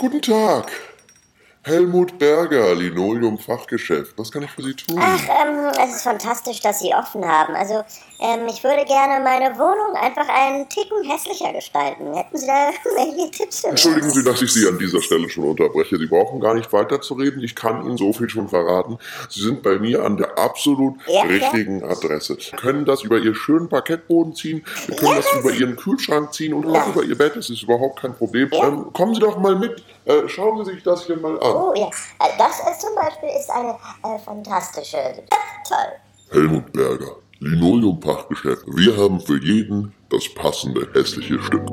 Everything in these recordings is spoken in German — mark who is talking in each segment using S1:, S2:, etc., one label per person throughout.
S1: Guten Tag. Helmut Berger, Linoleum-Fachgeschäft. Was kann ich für Sie tun?
S2: Ach, ähm, es ist fantastisch, dass Sie offen haben. Also, ähm, ich würde gerne meine Wohnung einfach einen Ticken hässlicher gestalten. Hätten Sie da welche Tipps für mich?
S1: Entschuldigen Sie, dass ich Sie an dieser Stelle schon unterbreche. Sie brauchen gar nicht weiterzureden. Ich kann Ihnen so viel schon verraten. Sie sind bei mir an der absolut
S2: Ja, ja.
S1: richtigen Adresse. Wir können das über Ihren schönen Parkettboden ziehen. Wir können das über Ihren Kühlschrank ziehen und auch über Ihr Bett. Das ist überhaupt kein Problem. Ähm, kommen Sie doch mal mit. Äh, schauen Sie sich das hier mal an.
S2: Oh ja, Äh, das ist zum Beispiel ist eine äh, fantastische. Toll.
S1: Helmut Berger, Linoleum-Fachgeschäft. Wir haben für jeden das passende hässliche Stück.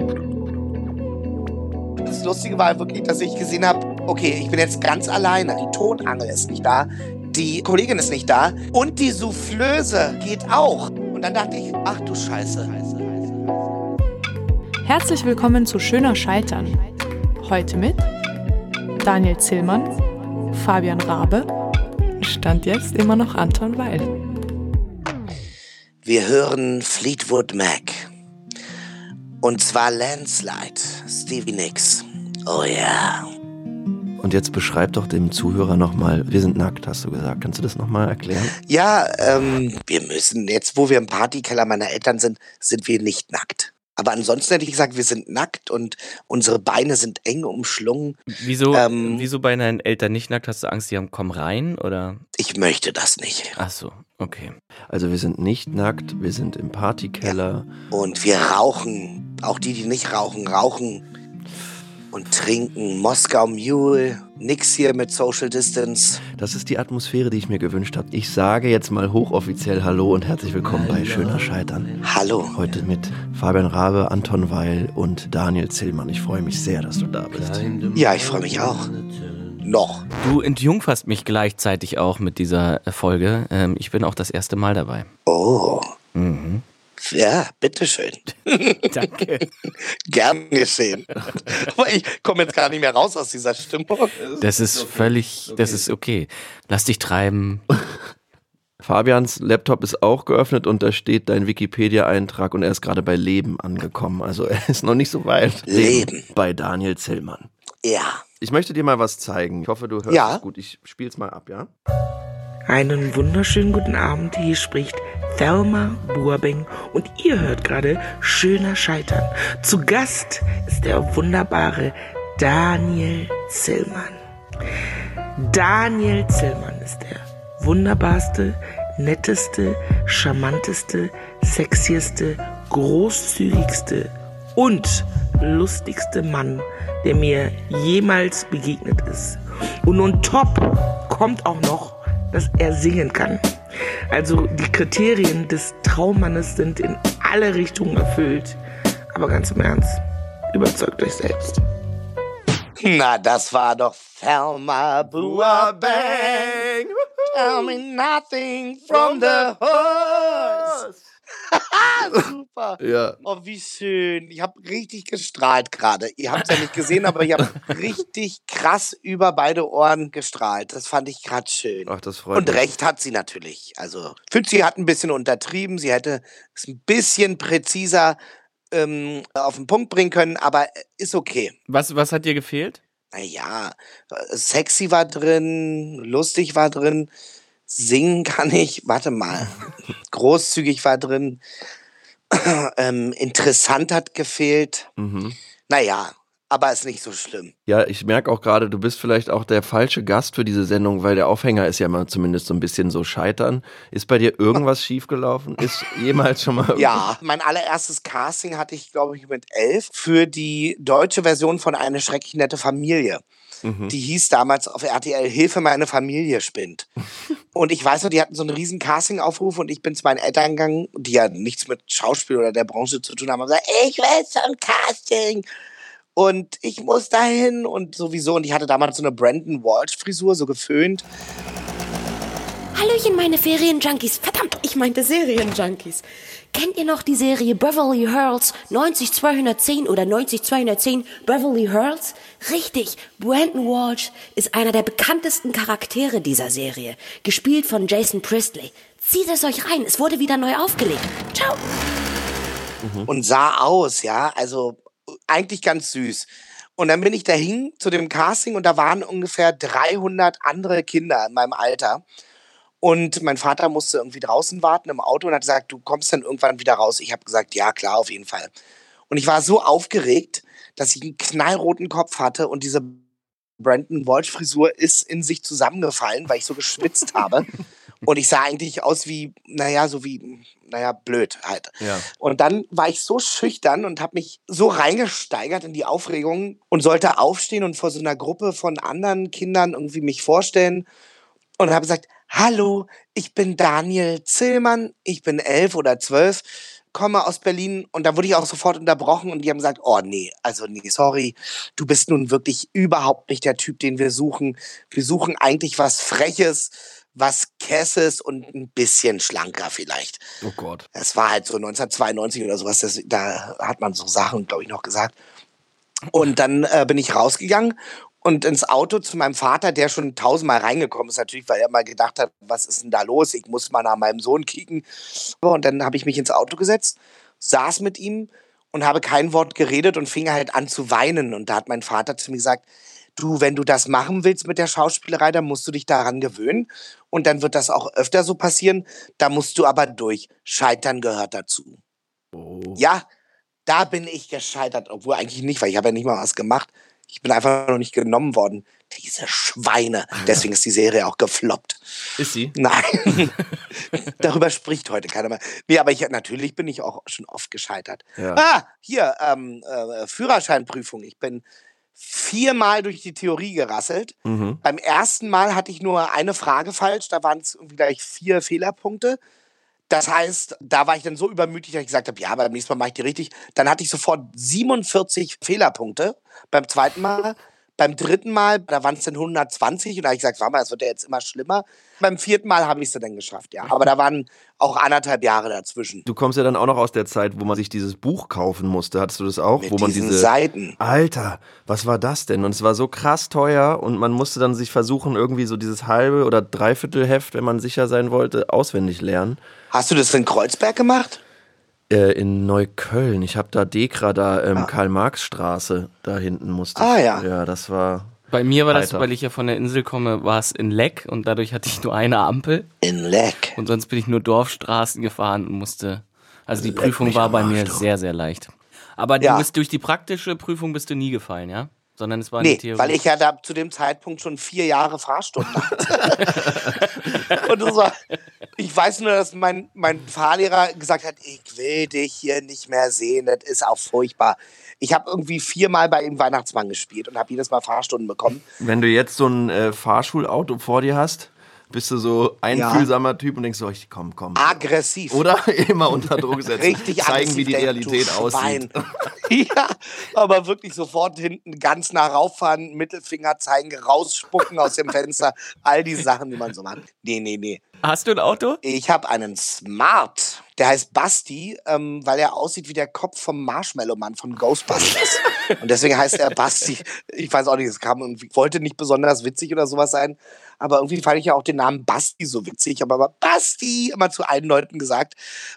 S3: Das Lustige war wirklich, dass ich gesehen habe, okay, ich bin jetzt ganz alleine. Die Tonangel ist nicht da, die Kollegin ist nicht da und die Soufflöse geht auch. Und dann dachte ich, ach du Scheiße.
S4: Herzlich willkommen zu Schöner Scheitern. Heute mit Daniel Zillmann, Fabian Rabe, Stand jetzt immer noch Anton Weil.
S3: Wir hören Fleetwood Mac. Und zwar Landslide, Stevie Nicks. Oh ja.
S5: Und jetzt beschreib doch dem Zuhörer nochmal, wir sind nackt, hast du gesagt. Kannst du das nochmal erklären?
S3: Ja, ähm, wir müssen, jetzt wo wir im Partykeller meiner Eltern sind, sind wir nicht nackt. Aber ansonsten hätte ich gesagt, wir sind nackt und unsere Beine sind eng umschlungen.
S6: Wieso,
S3: Ähm,
S6: wieso bei deinen Eltern nicht nackt? Hast du Angst, die haben, kommen rein? Oder?
S3: Ich möchte das nicht.
S6: Ach so, okay.
S5: Also wir sind nicht nackt, wir sind im Partykeller.
S3: Und wir rauchen. Auch die, die nicht rauchen, rauchen und trinken. Moskau Mule. Nix hier mit Social Distance.
S5: Das ist die Atmosphäre, die ich mir gewünscht habe. Ich sage jetzt mal hochoffiziell Hallo und herzlich willkommen bei Schöner Scheitern.
S3: Hallo.
S5: Heute mit Fabian Rabe, Anton Weil und Daniel Zillmann. Ich freue mich sehr, dass du da bist.
S3: Ja, ich freue mich auch. Noch.
S6: Du entjungferst mich gleichzeitig auch mit dieser Folge. Ähm, ich bin auch das erste Mal dabei.
S3: Oh.
S6: Mhm.
S3: Ja, bitteschön.
S6: Danke.
S3: Gern geschehen. Aber ich komme jetzt gar nicht mehr raus aus dieser Stimmung.
S6: Das ist völlig, das ist okay. Lass dich treiben.
S5: Fabians Laptop ist auch geöffnet und da steht dein Wikipedia-Eintrag und er ist gerade bei Leben angekommen. Also er ist noch nicht so weit.
S3: Leben.
S5: Bei Daniel Zillmann.
S3: Ja.
S5: Ich möchte dir mal was zeigen. Ich hoffe, du hörst
S3: Ja.
S5: es gut. Ich spiel's mal ab, ja?
S7: Einen wunderschönen guten Abend. Hier spricht Thelma Buabeng und ihr hört gerade Schöner Scheitern. Zu Gast ist der wunderbare Daniel Zillmann. Daniel Zillmann ist der wunderbarste, netteste, charmanteste, sexieste, großzügigste und lustigste Mann, der mir jemals begegnet ist. Und on top kommt auch noch, dass er singen kann. Also die Kriterien des Traummannes sind in alle Richtungen erfüllt. Aber ganz im Ernst, überzeugt euch selbst.
S3: Na, das war doch Thelma Buabang. Tell me nothing from the horse. Super.
S5: Ja.
S3: Oh, wie schön. Ich habe richtig gestrahlt gerade. Ihr habt es ja nicht gesehen, aber ich habe richtig krass über beide Ohren gestrahlt. Das fand ich gerade schön.
S5: Ach, das freut
S3: Und
S5: mich.
S3: recht hat sie natürlich. Also, ich finde, sie hat ein bisschen untertrieben. Sie hätte es ein bisschen präziser ähm, auf den Punkt bringen können, aber äh, ist okay.
S6: Was, was hat dir gefehlt?
S3: Naja, sexy war drin, lustig war drin, singen kann ich, warte mal, großzügig war drin, ähm, interessant hat gefehlt.
S5: Mhm.
S3: Naja, aber ist nicht so schlimm.
S5: Ja, ich merke auch gerade, du bist vielleicht auch der falsche Gast für diese Sendung, weil der Aufhänger ist ja mal zumindest so ein bisschen so scheitern. Ist bei dir irgendwas schiefgelaufen? Ist jemals schon mal
S3: Ja, mein allererstes Casting hatte ich, glaube ich, mit elf für die deutsche Version von Eine schrecklich nette Familie.
S5: Mhm.
S3: Die hieß damals auf RTL Hilfe, meine Familie spinnt. Und ich weiß noch, die hatten so einen riesen Casting-Aufruf und ich bin zu meinen Eltern gegangen, die ja nichts mit Schauspiel oder der Branche zu tun haben, und gesagt, ich will zum Casting. Und ich muss dahin und sowieso. Und ich hatte damals so eine Brandon Walsh-Frisur, so geföhnt.
S8: Hallöchen, meine Serienjunkies. Verdammt, ich meinte Serienjunkies. Kennt ihr noch die Serie Beverly Hills 90210 oder 90210 Beverly Hills? Richtig, Brandon Walsh ist einer der bekanntesten Charaktere dieser Serie, gespielt von Jason Priestley. Zieht es euch rein, es wurde wieder neu aufgelegt. Ciao.
S3: und sah aus, ja, also eigentlich ganz süß. Und dann bin ich dahin zu dem Casting und da waren ungefähr 300 andere Kinder in meinem Alter. Und mein Vater musste irgendwie draußen warten im Auto und hat gesagt, du kommst dann irgendwann wieder raus. Ich habe gesagt, ja klar, auf jeden Fall. Und ich war so aufgeregt, dass ich einen knallroten Kopf hatte und diese Brandon Walsh Frisur ist in sich zusammengefallen, weil ich so geschwitzt habe. Und ich sah eigentlich aus wie, naja, so wie, naja, blöd halt.
S5: Ja.
S3: Und dann war ich so schüchtern und habe mich so reingesteigert in die Aufregung und sollte aufstehen und vor so einer Gruppe von anderen Kindern irgendwie mich vorstellen und habe gesagt, hallo, ich bin Daniel Zillmann, ich bin elf oder zwölf, komme aus Berlin und da wurde ich auch sofort unterbrochen und die haben gesagt, oh nee, also nee, sorry, du bist nun wirklich überhaupt nicht der Typ, den wir suchen. Wir suchen eigentlich was Freches, was Kesses und ein bisschen schlanker vielleicht.
S5: Oh Gott.
S3: Das war halt so 1992 oder sowas, das, da hat man so Sachen, glaube ich, noch gesagt. Und dann äh, bin ich rausgegangen und ins Auto zu meinem Vater, der schon tausendmal reingekommen ist, natürlich, weil er mal gedacht hat, was ist denn da los? Ich muss mal nach meinem Sohn kicken. Und dann habe ich mich ins Auto gesetzt, saß mit ihm und habe kein Wort geredet und fing halt an zu weinen. Und da hat mein Vater zu mir gesagt, du, wenn du das machen willst mit der Schauspielerei, dann musst du dich daran gewöhnen. Und dann wird das auch öfter so passieren. Da musst du aber durch. Scheitern gehört dazu.
S5: Oh.
S3: Ja, da bin ich gescheitert, obwohl eigentlich nicht, weil ich habe ja nicht mal was gemacht. Ich bin einfach noch nicht genommen worden. Diese Schweine. Deswegen ist die Serie auch gefloppt.
S5: Ist sie?
S3: Nein. Darüber spricht heute keiner mehr. Nee, aber ich, natürlich bin ich auch schon oft gescheitert.
S5: Ja.
S3: Ah, hier, ähm, äh, Führerscheinprüfung. Ich bin viermal durch die Theorie gerasselt.
S5: Mhm.
S3: Beim ersten Mal hatte ich nur eine Frage falsch. Da waren es irgendwie gleich vier Fehlerpunkte. Das heißt, da war ich dann so übermütig, dass ich gesagt habe, ja, beim nächsten Mal mache ich die richtig. Dann hatte ich sofort 47 Fehlerpunkte beim zweiten Mal. Beim dritten Mal, da waren es dann 120 und da habe ich gesagt, warte mal, das wird ja jetzt immer schlimmer. Beim vierten Mal habe ich es dann geschafft, ja. Aber da waren auch anderthalb Jahre dazwischen.
S5: Du kommst ja dann auch noch aus der Zeit, wo man sich dieses Buch kaufen musste. Hattest du das auch?
S3: Mit
S5: wo man diese
S3: Seiten.
S5: Alter, was war das denn? Und es war so krass teuer und man musste dann sich versuchen, irgendwie so dieses halbe oder dreiviertel Heft, wenn man sicher sein wollte, auswendig lernen.
S3: Hast du das in Kreuzberg gemacht?
S5: Äh, in Neukölln. Ich habe da Dekra, da ähm, Karl-Marx-Straße, da hinten musste ich.
S3: Ah, ja.
S5: Ja, das war.
S6: Bei mir war das,
S5: Alter.
S6: weil ich ja von der Insel komme, war es in Leck und dadurch hatte ich nur eine Ampel
S3: In Leck.
S6: und sonst bin ich nur Dorfstraßen gefahren und musste. Also die
S5: Leck
S6: Prüfung war bei mir
S5: du.
S6: sehr, sehr leicht. Aber du
S3: Ja.
S6: bist durch die praktische Prüfung bist du nie gefallen, ja? Sondern es war
S3: Nee,
S6: Theorie.
S3: weil ich ja da zu dem Zeitpunkt schon vier Jahre Fahrstunden hatte. und das war, ich weiß nur, dass mein, mein Fahrlehrer gesagt hat, ich will dich hier nicht mehr sehen, das ist auch furchtbar. Ich habe irgendwie viermal bei ihm Weihnachtsmann gespielt und habe jedes Mal Fahrstunden bekommen.
S5: Wenn du jetzt so ein äh, Fahrschulauto vor dir hast, bist du so einfühlsamer Typ und denkst so, ich komm, komm.
S3: Aggressiv.
S5: Oder immer unter Druck setzen.
S3: Richtig
S5: Zeigen, wie die
S3: aggressiv,
S5: Realität aussieht.
S3: Ja, aber wirklich sofort hinten ganz nah rauffahren, Mittelfinger zeigen, rausspucken aus dem Fenster. All die Sachen, die man so macht. Nee, nee, nee.
S6: Hast du ein Auto?
S3: Ich habe einen Smart. Der heißt Basti, ähm, weil er aussieht wie der Kopf vom Marshmallow-Mann von Ghostbusters. Und deswegen heißt er Basti. Ich weiß auch nicht, es kam irgendwie, wollte nicht besonders witzig oder sowas sein. Aber irgendwie fand ich ja auch den Namen Basti so witzig. Ich habe aber Basti immer zu allen Leuten gesagt.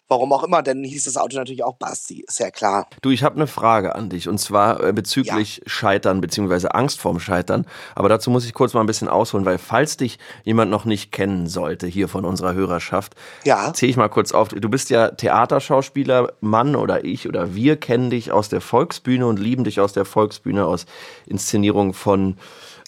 S3: Warum auch immer, denn hieß das Auto natürlich auch Basti. Ist ja klar.
S5: Du, ich habe eine Frage an dich und zwar äh, bezüglich Scheitern beziehungsweise Angst vorm Scheitern. Aber dazu muss ich kurz mal ein bisschen ausholen, weil falls dich jemand noch nicht kennen sollte hier von unserer Hörerschaft,
S3: Ja.
S5: zähle ich mal kurz auf. Du bist ja Theaterschauspieler, Mann oder ich oder wir kennen dich aus der Volksbühne und lieben dich aus der Volksbühne, aus Inszenierungen von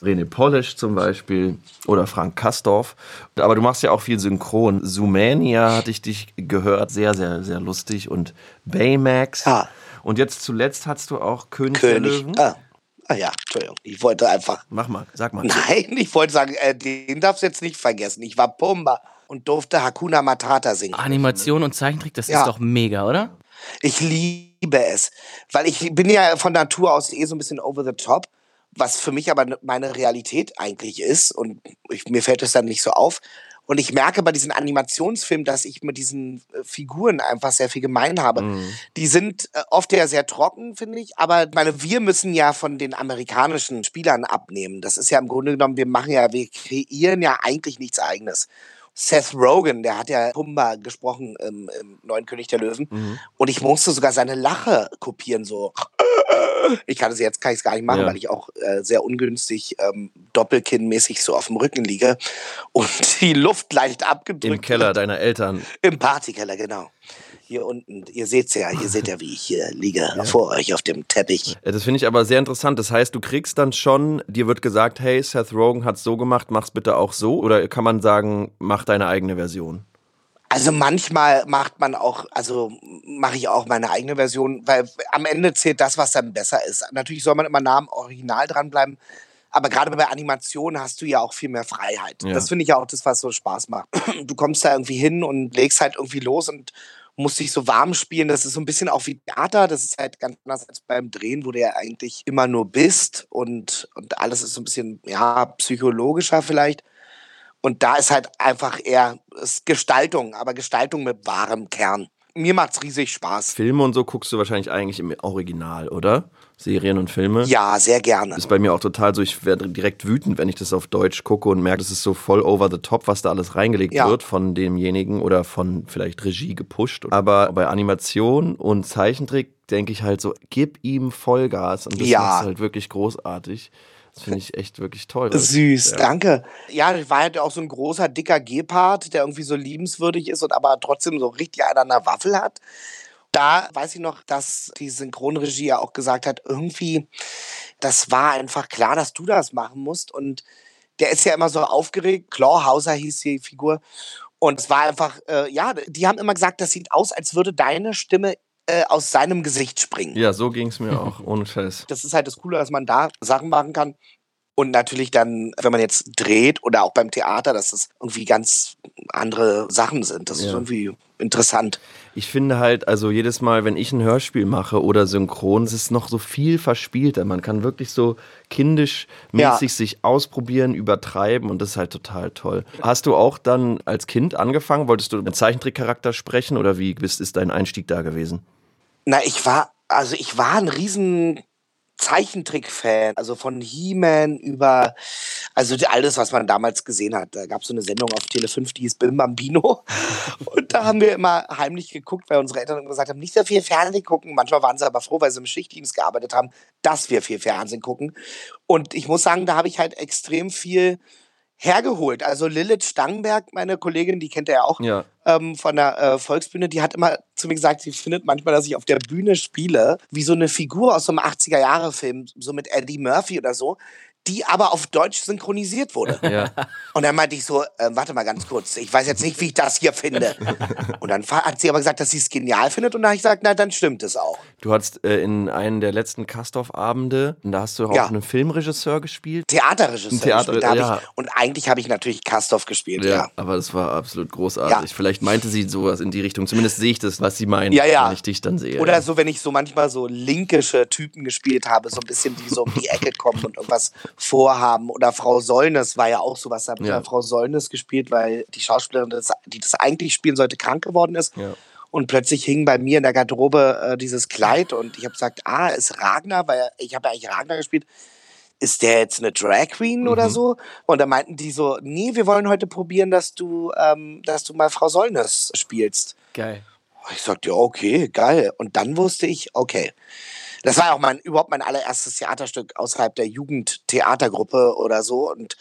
S5: René Polish zum Beispiel oder Frank Kastorf. Aber du machst ja auch viel Synchron. Sumania hatte ich dich gehört, sehr, sehr, sehr lustig. Und Baymax.
S3: Ja.
S5: Und jetzt zuletzt hattest du auch König, der
S3: König.
S5: Löwen.
S3: Ah. ah ja, Entschuldigung. Ich wollte einfach.
S5: Mach mal, sag mal.
S3: Nein, ich wollte sagen, äh, den darfst du jetzt nicht vergessen. Ich war Pumba und durfte Hakuna Matata singen.
S6: Animation und Zeichentrick, das
S3: Ja.
S6: ist doch mega, oder?
S3: Ich liebe es, weil ich bin ja von Natur aus eh so ein bisschen over the top, was für mich aber meine Realität eigentlich ist und ich, mir fällt es dann nicht so auf. Und ich merke bei diesen Animationsfilmen, dass ich mit diesen äh, Figuren einfach sehr viel gemein habe. Die sind äh, oft ja sehr trocken, finde ich. Aber meine, wir müssen ja von den amerikanischen Spielern abnehmen. Das ist ja im Grunde genommen, wir machen ja, wir kreieren ja eigentlich nichts eigenes. Seth Rogen, der hat ja Pumba gesprochen im, im neuen König der Löwen.
S5: Mhm.
S3: Und ich musste sogar seine Lache kopieren, so. Ich kann es jetzt, kann ich es gar nicht machen,
S5: Ja.
S3: weil ich auch äh, sehr ungünstig ähm, doppelkinnmäßig so auf dem Rücken liege und die Luft leicht abgedrückt
S5: Im Keller deiner Eltern.
S3: Im Partykeller, genau. Hier unten, ihr seht's ja, ihr seht ja, wie ich hier liege vor euch auf dem Teppich.
S5: Äh, Das finde ich aber sehr interessant. Das heißt, du kriegst dann schon, dir wird gesagt, hey, Seth Rogen hat's so gemacht, mach's bitte auch so. Oder kann man sagen, mach deine eigene Version?
S3: Also manchmal macht man auch, also mache ich auch meine eigene Version, weil am Ende zählt das, was dann besser ist. Natürlich soll man immer nah am Original dranbleiben, aber gerade bei Animationen hast du ja auch viel mehr Freiheit.
S5: Ja.
S3: Das finde ich ja auch das, was so Spaß macht. Du kommst da irgendwie hin und legst halt irgendwie los und musst dich so warm spielen. Das ist so ein bisschen auch wie Theater. Das ist halt ganz anders als beim Drehen, wo du ja eigentlich immer nur bist und, und alles ist so ein bisschen, ja, psychologischer vielleicht. Und da ist halt einfach eher Gestaltung, aber Gestaltung mit wahrem Kern. Mir macht's riesig Spaß.
S5: Filme und so guckst du wahrscheinlich eigentlich im Original, oder? Serien und Filme?
S3: Ja, sehr gerne.
S5: ist bei mir auch total so, ich werde direkt wütend, wenn ich das auf Deutsch gucke und merke, das ist so voll over the top, was da alles reingelegt
S3: Ja.
S5: wird von demjenigen oder von vielleicht Regie gepusht. Aber bei Animation und Zeichentrick denke ich halt so, gib ihm Vollgas und das
S3: Ja.
S5: macht's halt wirklich großartig. Das finde ich echt wirklich toll.
S3: Süß,
S5: Ja.
S3: danke. Ja, ich war halt auch so ein großer, dicker Gepard, der irgendwie so liebenswürdig ist und aber trotzdem so richtig einen an der Waffel hat. Da weiß ich noch, dass die Synchronregie ja auch gesagt hat, irgendwie, das war einfach klar, dass du das machen musst. Und der ist ja immer so aufgeregt. Clawhauser hieß die Figur. Und es war einfach, äh, ja, die haben immer gesagt, das sieht aus, als würde deine Stimme äh, aus seinem Gesicht springen.
S5: Ja, so ging es mir auch, ohne Scheiß.
S3: Das ist halt das Coole, dass man da Sachen machen kann. Und natürlich dann, wenn man jetzt dreht oder auch beim Theater, dass das irgendwie ganz andere Sachen sind. Das ist
S5: Ja.
S3: irgendwie interessant.
S5: Ich finde halt, also jedes Mal, wenn ich ein Hörspiel mache oder synchron, es ist noch so viel verspielter. Man kann wirklich so kindisch mäßig
S3: Ja.
S5: sich ausprobieren, übertreiben und das ist halt total toll. Hast du auch dann als Kind angefangen? Wolltest du einen Zeichentrickcharakter sprechen oder wie ist dein Einstieg da gewesen?
S3: Na, ich war, also ich war ein riesen Zeichentrick-Fan, also von He-Man über, also alles, was man damals gesehen hat. Da gab es so eine Sendung auf Tele 5, die hieß Bim Bambino. Und da haben wir immer heimlich geguckt, weil unsere Eltern gesagt haben, nicht so viel Fernsehen gucken. Manchmal waren sie aber froh, weil sie im Schichtdienst gearbeitet haben, dass wir viel Fernsehen gucken. Und ich muss sagen, da habe ich halt extrem viel hergeholt. Also Lilith Stangenberg, meine Kollegin, die kennt ihr ja auch,
S5: Ja.
S3: ähm, von der äh, Volksbühne, die hat immer zu mir gesagt, sie findet manchmal, dass ich auf der Bühne spiele, wie so eine Figur aus so einem 80er-Jahre-Film, so mit Eddie Murphy oder so, die aber auf Deutsch synchronisiert wurde.
S5: Ja.
S3: Und dann meinte ich so, äh, warte mal ganz kurz, ich weiß jetzt nicht, wie ich das hier finde. Und dann hat sie aber gesagt, dass sie es genial findet und dann habe ich gesagt, na, dann stimmt es auch.
S5: Du hattest äh, in einem der letzten Castorf-Abende, da hast du auch
S3: Ja.
S5: einen Filmregisseur gespielt.
S3: Theaterregisseur.
S5: Theater-
S3: gespielt,
S5: ja.
S3: ich, und eigentlich habe ich natürlich Kastorf gespielt, ja.
S5: aber das war absolut großartig.
S3: Ja.
S5: Vielleicht meinte sie sowas in die Richtung. Zumindest sehe ich das, was sie meint,
S3: Ja, ja.
S5: wenn ich dich dann sehe.
S3: Oder
S5: ja.
S3: so, wenn ich so manchmal so linkische Typen gespielt habe, so ein bisschen, die so um die Ecke kommen und irgendwas vorhaben. Oder Frau Sollnes war ja auch sowas, da habe ich
S5: Ja.
S3: ja Frau Sollnes gespielt, weil die Schauspielerin, die das eigentlich spielen sollte, krank geworden ist.
S5: Ja.
S3: Und plötzlich hing bei mir in der Garderobe äh, dieses Kleid und ich habe gesagt, ah, ist Ragnar, weil ich habe ja eigentlich Ragnar gespielt. Ist der jetzt eine Drag Queen oder so? Und da meinten die so, nee, wir wollen heute probieren, dass du, ähm, dass du mal Frau Sollnes spielst.
S6: Geil.
S3: Ich sagte, ja, okay, geil. Und dann wusste ich, okay. Das war ja auch mein, überhaupt mein allererstes Theaterstück außerhalb der Jugendtheatergruppe oder so und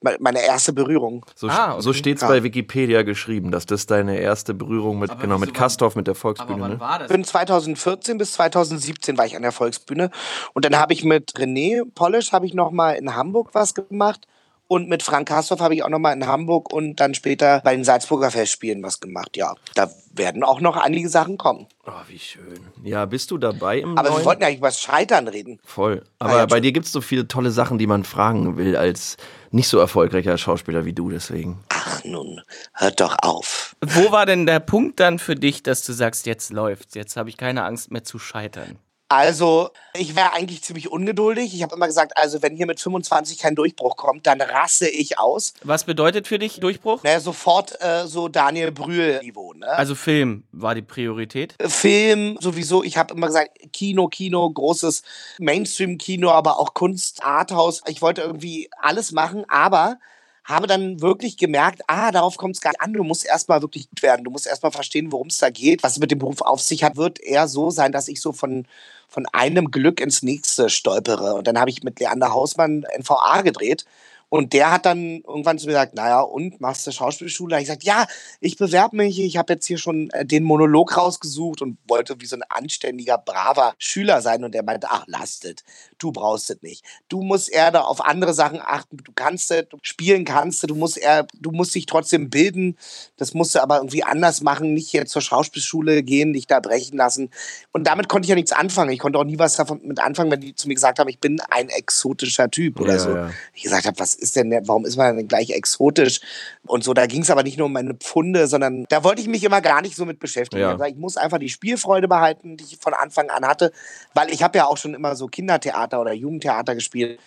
S3: me- meine erste Berührung.
S5: So,
S6: Ah, okay.
S5: so steht es
S3: Ja.
S5: bei Wikipedia geschrieben, dass das deine erste Berührung mit,
S6: Aber
S5: genau, mit Kastorf, mit der
S6: Aber
S5: Volksbühne.
S6: wann
S5: Ne?
S6: war das?
S3: Ich bin 2014 bis 2017 war ich an der Volksbühne und dann habe ich mit René Polish habe ich noch mal in Hamburg was gemacht und mit Frank Kastorf habe ich auch noch mal in Hamburg und dann später bei den Salzburger Festspielen was gemacht. Ja, da werden auch noch einige Sachen kommen.
S5: Oh, wie schön. Ja, bist du dabei im
S3: Aber
S5: neuen?
S3: wir wollten ja eigentlich über das Scheitern reden.
S5: Voll.
S3: Ah,
S5: Aber
S3: ja,
S5: bei dir gibt es so viele tolle Sachen, die man fragen will, als nicht so erfolgreicher Schauspieler wie du, deswegen.
S3: Ach nun, hört doch auf.
S6: Wo war denn der Punkt dann für dich, dass du sagst, jetzt läuft's, jetzt habe ich keine Angst mehr zu scheitern?
S3: Also, ich wäre eigentlich ziemlich ungeduldig. Ich habe immer gesagt, also wenn hier mit 25 kein Durchbruch kommt, dann rasse ich aus.
S6: Was bedeutet für dich Durchbruch?
S3: Naja, sofort äh, so Daniel Brühl-Niveau. Ne?
S6: Also Film war die Priorität.
S3: Film sowieso, ich habe immer gesagt, Kino, Kino, großes Mainstream-Kino, aber auch Kunst, Arthouse. Ich wollte irgendwie alles machen, aber habe dann wirklich gemerkt, ah, darauf kommt es gar nicht an. Du musst erstmal wirklich gut werden. Du musst erstmal verstehen, worum es da geht. Was es mit dem Beruf auf sich hat, wird eher so sein, dass ich so von, von einem Glück ins nächste stolpere. Und dann habe ich mit Leander Hausmann NVA gedreht. Und der hat dann irgendwann zu mir gesagt, naja, und machst du Schauspielschule? Da ich gesagt, ja, ich bewerbe mich, ich habe jetzt hier schon äh, den Monolog rausgesucht und wollte wie so ein anständiger, braver Schüler sein. Und der meinte, ach, lastet, du brauchst es nicht. Du musst eher da auf andere Sachen achten, du kannst es, du spielen kannst du, du musst eher, du musst dich trotzdem bilden. Das musst du aber irgendwie anders machen, nicht jetzt zur Schauspielschule gehen, dich da brechen lassen. Und damit konnte ich ja nichts anfangen. Ich konnte auch nie was davon mit anfangen, wenn die zu mir gesagt haben, ich bin ein exotischer Typ oder
S5: Ja,
S3: so.
S5: ja.
S3: Ich gesagt habe, was ist denn, warum ist man denn gleich exotisch? Und so, da ging es aber nicht nur um meine Pfunde, sondern da wollte ich mich immer gar nicht so mit beschäftigen.
S5: Ja.
S3: Gesagt, ich muss einfach die Spielfreude behalten, die ich von Anfang an hatte, weil ich habe ja auch schon immer so Kindertheater oder Jugendtheater gespielt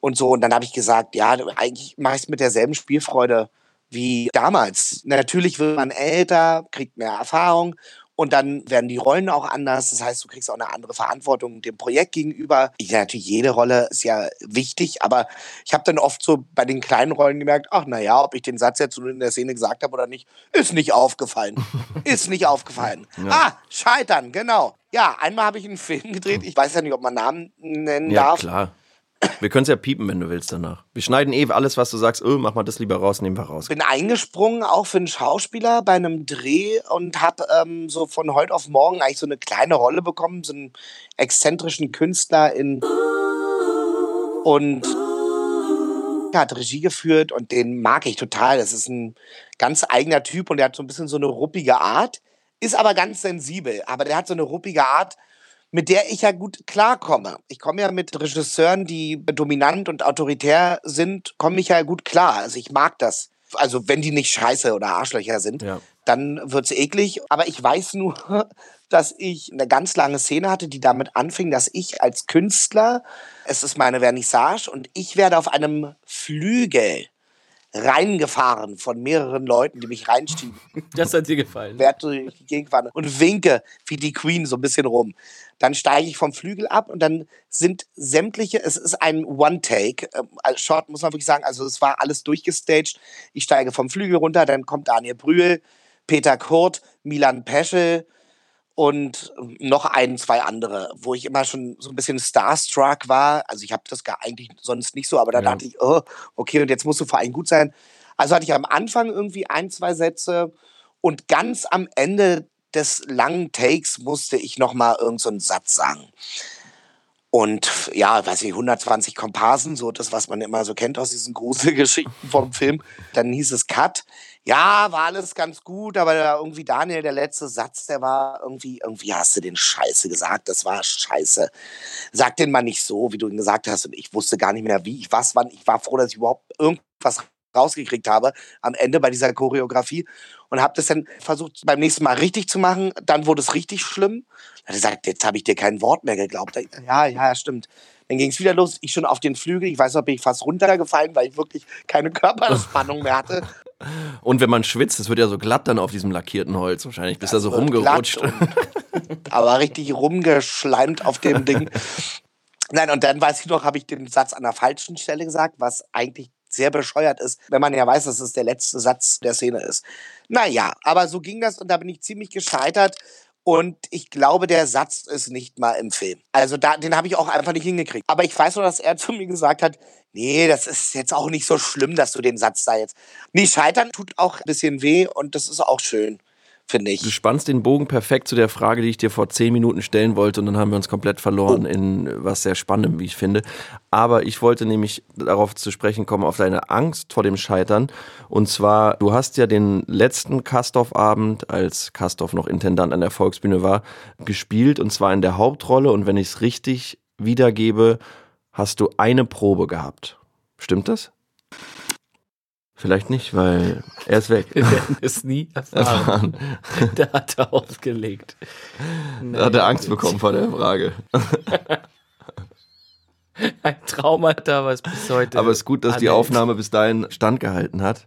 S3: und so. Und dann habe ich gesagt, ja, eigentlich mache ich es mit derselben Spielfreude wie damals. Natürlich wird man älter, kriegt mehr Erfahrung und dann werden die Rollen auch anders. Das heißt, du kriegst auch eine andere Verantwortung dem Projekt gegenüber. Ja, natürlich, jede Rolle ist ja wichtig, aber ich habe dann oft so bei den kleinen Rollen gemerkt, ach naja, ob ich den Satz jetzt in der Szene gesagt habe oder nicht, ist nicht aufgefallen. ist nicht aufgefallen. Ah, scheitern, genau. Ja, einmal habe ich einen Film gedreht. Ich weiß ja nicht, ob man Namen nennen
S5: Ja,
S3: darf.
S5: klar. Wir können es ja piepen, wenn du willst danach. Wir schneiden eh alles, was du sagst, oh, mach mal das lieber raus, nehmen wir raus.
S3: bin eingesprungen, auch für einen Schauspieler bei einem Dreh und habe ähm, so von heute auf morgen eigentlich so eine kleine Rolle bekommen, so einen exzentrischen Künstler in und er hat Regie geführt und den mag ich total. Das ist ein ganz eigener Typ und der hat so ein bisschen so eine ruppige Art, ist aber ganz sensibel. Aber der hat so eine ruppige Art, mit der ich ja gut klarkomme. Ich komme ja mit Regisseuren, die dominant und autoritär sind, komme ich ja gut klar. Also ich mag das. Also wenn die nicht scheiße oder Arschlöcher sind,
S5: Ja.
S3: dann wird's eklig. Aber ich weiß nur, dass ich eine ganz lange Szene hatte, die damit anfing, dass ich als Künstler, es ist meine Vernissage und ich werde auf einem Flügel reingefahren von mehreren Leuten, die mich reinschieben
S6: Das hat dir gefallen.
S3: und winke wie die Queen so ein bisschen rum. Dann steige ich vom Flügel ab und dann sind sämtliche, es ist ein One-Take, als Short muss man wirklich sagen, also es war alles durchgestaged. Ich steige vom Flügel runter, dann kommt Daniel Brühl, Peter Kurt, Milan Peschel und noch ein, zwei andere, wo ich immer schon so ein bisschen starstruck war. Also ich habe das gar eigentlich sonst nicht so, aber da
S5: Ja.
S3: dachte ich, oh, okay, und jetzt musst du vor allem gut sein. Also hatte ich am Anfang irgendwie ein, zwei Sätze und ganz am Ende des langen Takes musste ich noch mal irgendeinen so einen Satz sagen. Und ja, weiß ich, 120 Komparsen, so das, was man immer so kennt aus diesen Gruselgeschichten vom Film. Dann hieß es Cut. Ja, war alles ganz gut, aber irgendwie Daniel, der letzte Satz, der war irgendwie, irgendwie hast du den Scheiße gesagt, das war Scheiße. Sag den mal nicht so, wie du ihn gesagt hast. Und ich wusste gar nicht mehr, wie ich was, wann. Ich war froh, dass ich überhaupt irgendwas rausgekriegt habe am Ende bei dieser Choreografie und habe das dann versucht beim nächsten Mal richtig zu machen. Dann wurde es richtig schlimm. Dann hat er gesagt, jetzt habe ich dir kein Wort mehr geglaubt. Ja, ja, stimmt. Dann ging es wieder los. Ich schon auf den Flügel. Ich weiß noch, bin ich fast runtergefallen, weil ich wirklich keine Körperspannung mehr hatte.
S5: Und wenn man schwitzt, es wird ja so glatt dann auf diesem lackierten Holz wahrscheinlich, bist da so rumgerutscht.
S3: aber richtig rumgeschleimt auf dem Ding. Nein, und dann weiß ich noch, habe ich den Satz an der falschen Stelle gesagt, was eigentlich sehr bescheuert ist, wenn man ja weiß, dass es der letzte Satz der Szene ist. Naja, aber so ging das und da bin ich ziemlich gescheitert. Und ich glaube, der Satz ist nicht mal im Film. Also da, den habe ich auch einfach nicht hingekriegt. Aber ich weiß nur, dass er zu mir gesagt hat, nee, das ist jetzt auch nicht so schlimm, dass du den Satz da jetzt. Nee, scheitern tut auch ein bisschen weh und das ist auch schön, finde ich.
S5: Du spannst den Bogen perfekt zu der Frage, die ich dir vor zehn Minuten stellen wollte und dann haben wir uns komplett verloren in was sehr Spannendem, wie ich finde. Aber ich wollte nämlich darauf zu sprechen kommen, auf deine Angst vor dem Scheitern. Und zwar, du hast ja den letzten Kastorf-Abend, als Kastorf noch Intendant an der Volksbühne war, gespielt und zwar in der Hauptrolle. Und wenn ich es richtig wiedergebe, hast du eine Probe gehabt. Stimmt das? Vielleicht nicht, weil er ist weg.
S6: Wir werden es nie erfahren. da hat er aufgelegt.
S5: Da hat er Angst bekommen vor der Frage.
S6: Ein Traumata, was bis heute.
S5: Aber es ist gut, dass die. Aufnahme bis dahin standgehalten hat.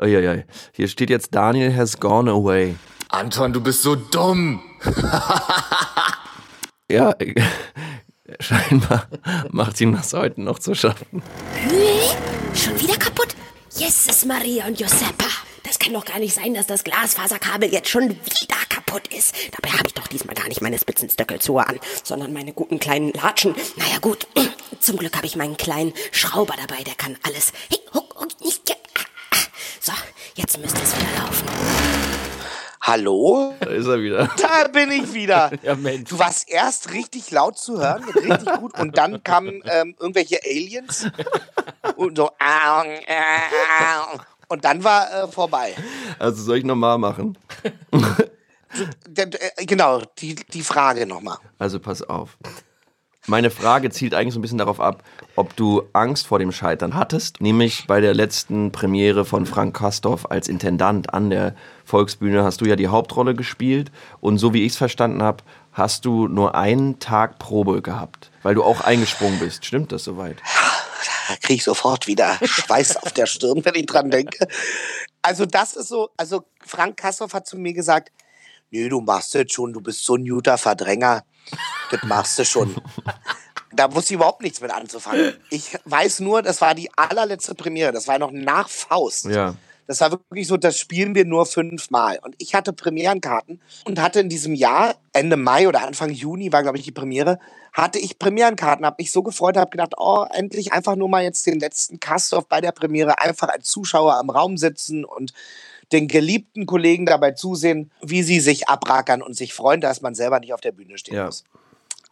S5: Uiuiui. Hier steht jetzt Daniel has gone away.
S9: Anton, du bist so dumm.
S5: Ja, scheinbar macht ihm das heute noch zu schaffen.
S8: Schon wieder kaputt? Jesus Maria und Josepa. Das kann doch gar nicht sein, dass das Glasfaserkabel jetzt schon wieder kaputt ist. Dabei habe ich doch diesmal gar nicht meine Spitzenstöckelschuhe an, sondern meine guten kleinen Latschen. Naja gut, zum Glück habe ich meinen kleinen Schrauber dabei, der kann alles. Ah, ah. So, jetzt müsste es wieder laufen.
S3: Hallo?
S5: Da ist er wieder.
S3: Da bin ich wieder.
S6: Ja, Mensch.
S3: Du warst erst richtig laut zu hören, richtig gut, und dann kamen ähm, irgendwelche Aliens und so. Und dann war äh, vorbei.
S5: Also soll ich nochmal machen?
S3: Äh, genau, die, die Frage nochmal.
S5: Also pass auf. Meine Frage zielt eigentlich so ein bisschen darauf ab, ob du Angst vor dem Scheitern hattest. Nämlich bei der letzten Premiere von Frank Kastorf als Intendant an der Volksbühne hast du ja die Hauptrolle gespielt. Und so wie ich es verstanden habe, hast du nur einen Tag Probe gehabt, weil du auch eingesprungen bist. Stimmt das soweit?
S3: Da kriege ich sofort wieder Schweiß auf der Stirn, wenn ich dran denke. Also das ist so, also Frank Kastorf hat zu mir gesagt, nee, du machst das schon, du bist so ein guter Verdränger, das machst du schon. Da wusste ich überhaupt nichts mit anzufangen. Ich weiß nur, das war die allerletzte Premiere, das war noch nach Faust.
S5: Ja.
S3: Das war wirklich so, das spielen wir nur fünfmal. Und ich hatte Premierenkarten und hatte in diesem Jahr, Ende Mai oder Anfang Juni war, glaube ich, die Premiere, hatte ich Premierenkarten, habe mich so gefreut, habe gedacht, oh, endlich einfach nur mal jetzt den letzten Kastorf bei der Premiere, einfach als Zuschauer am Raum sitzen und den geliebten Kollegen dabei zusehen, wie sie sich abrackern und sich freuen, dass man selber nicht auf der Bühne stehen
S5: Ja.
S3: muss.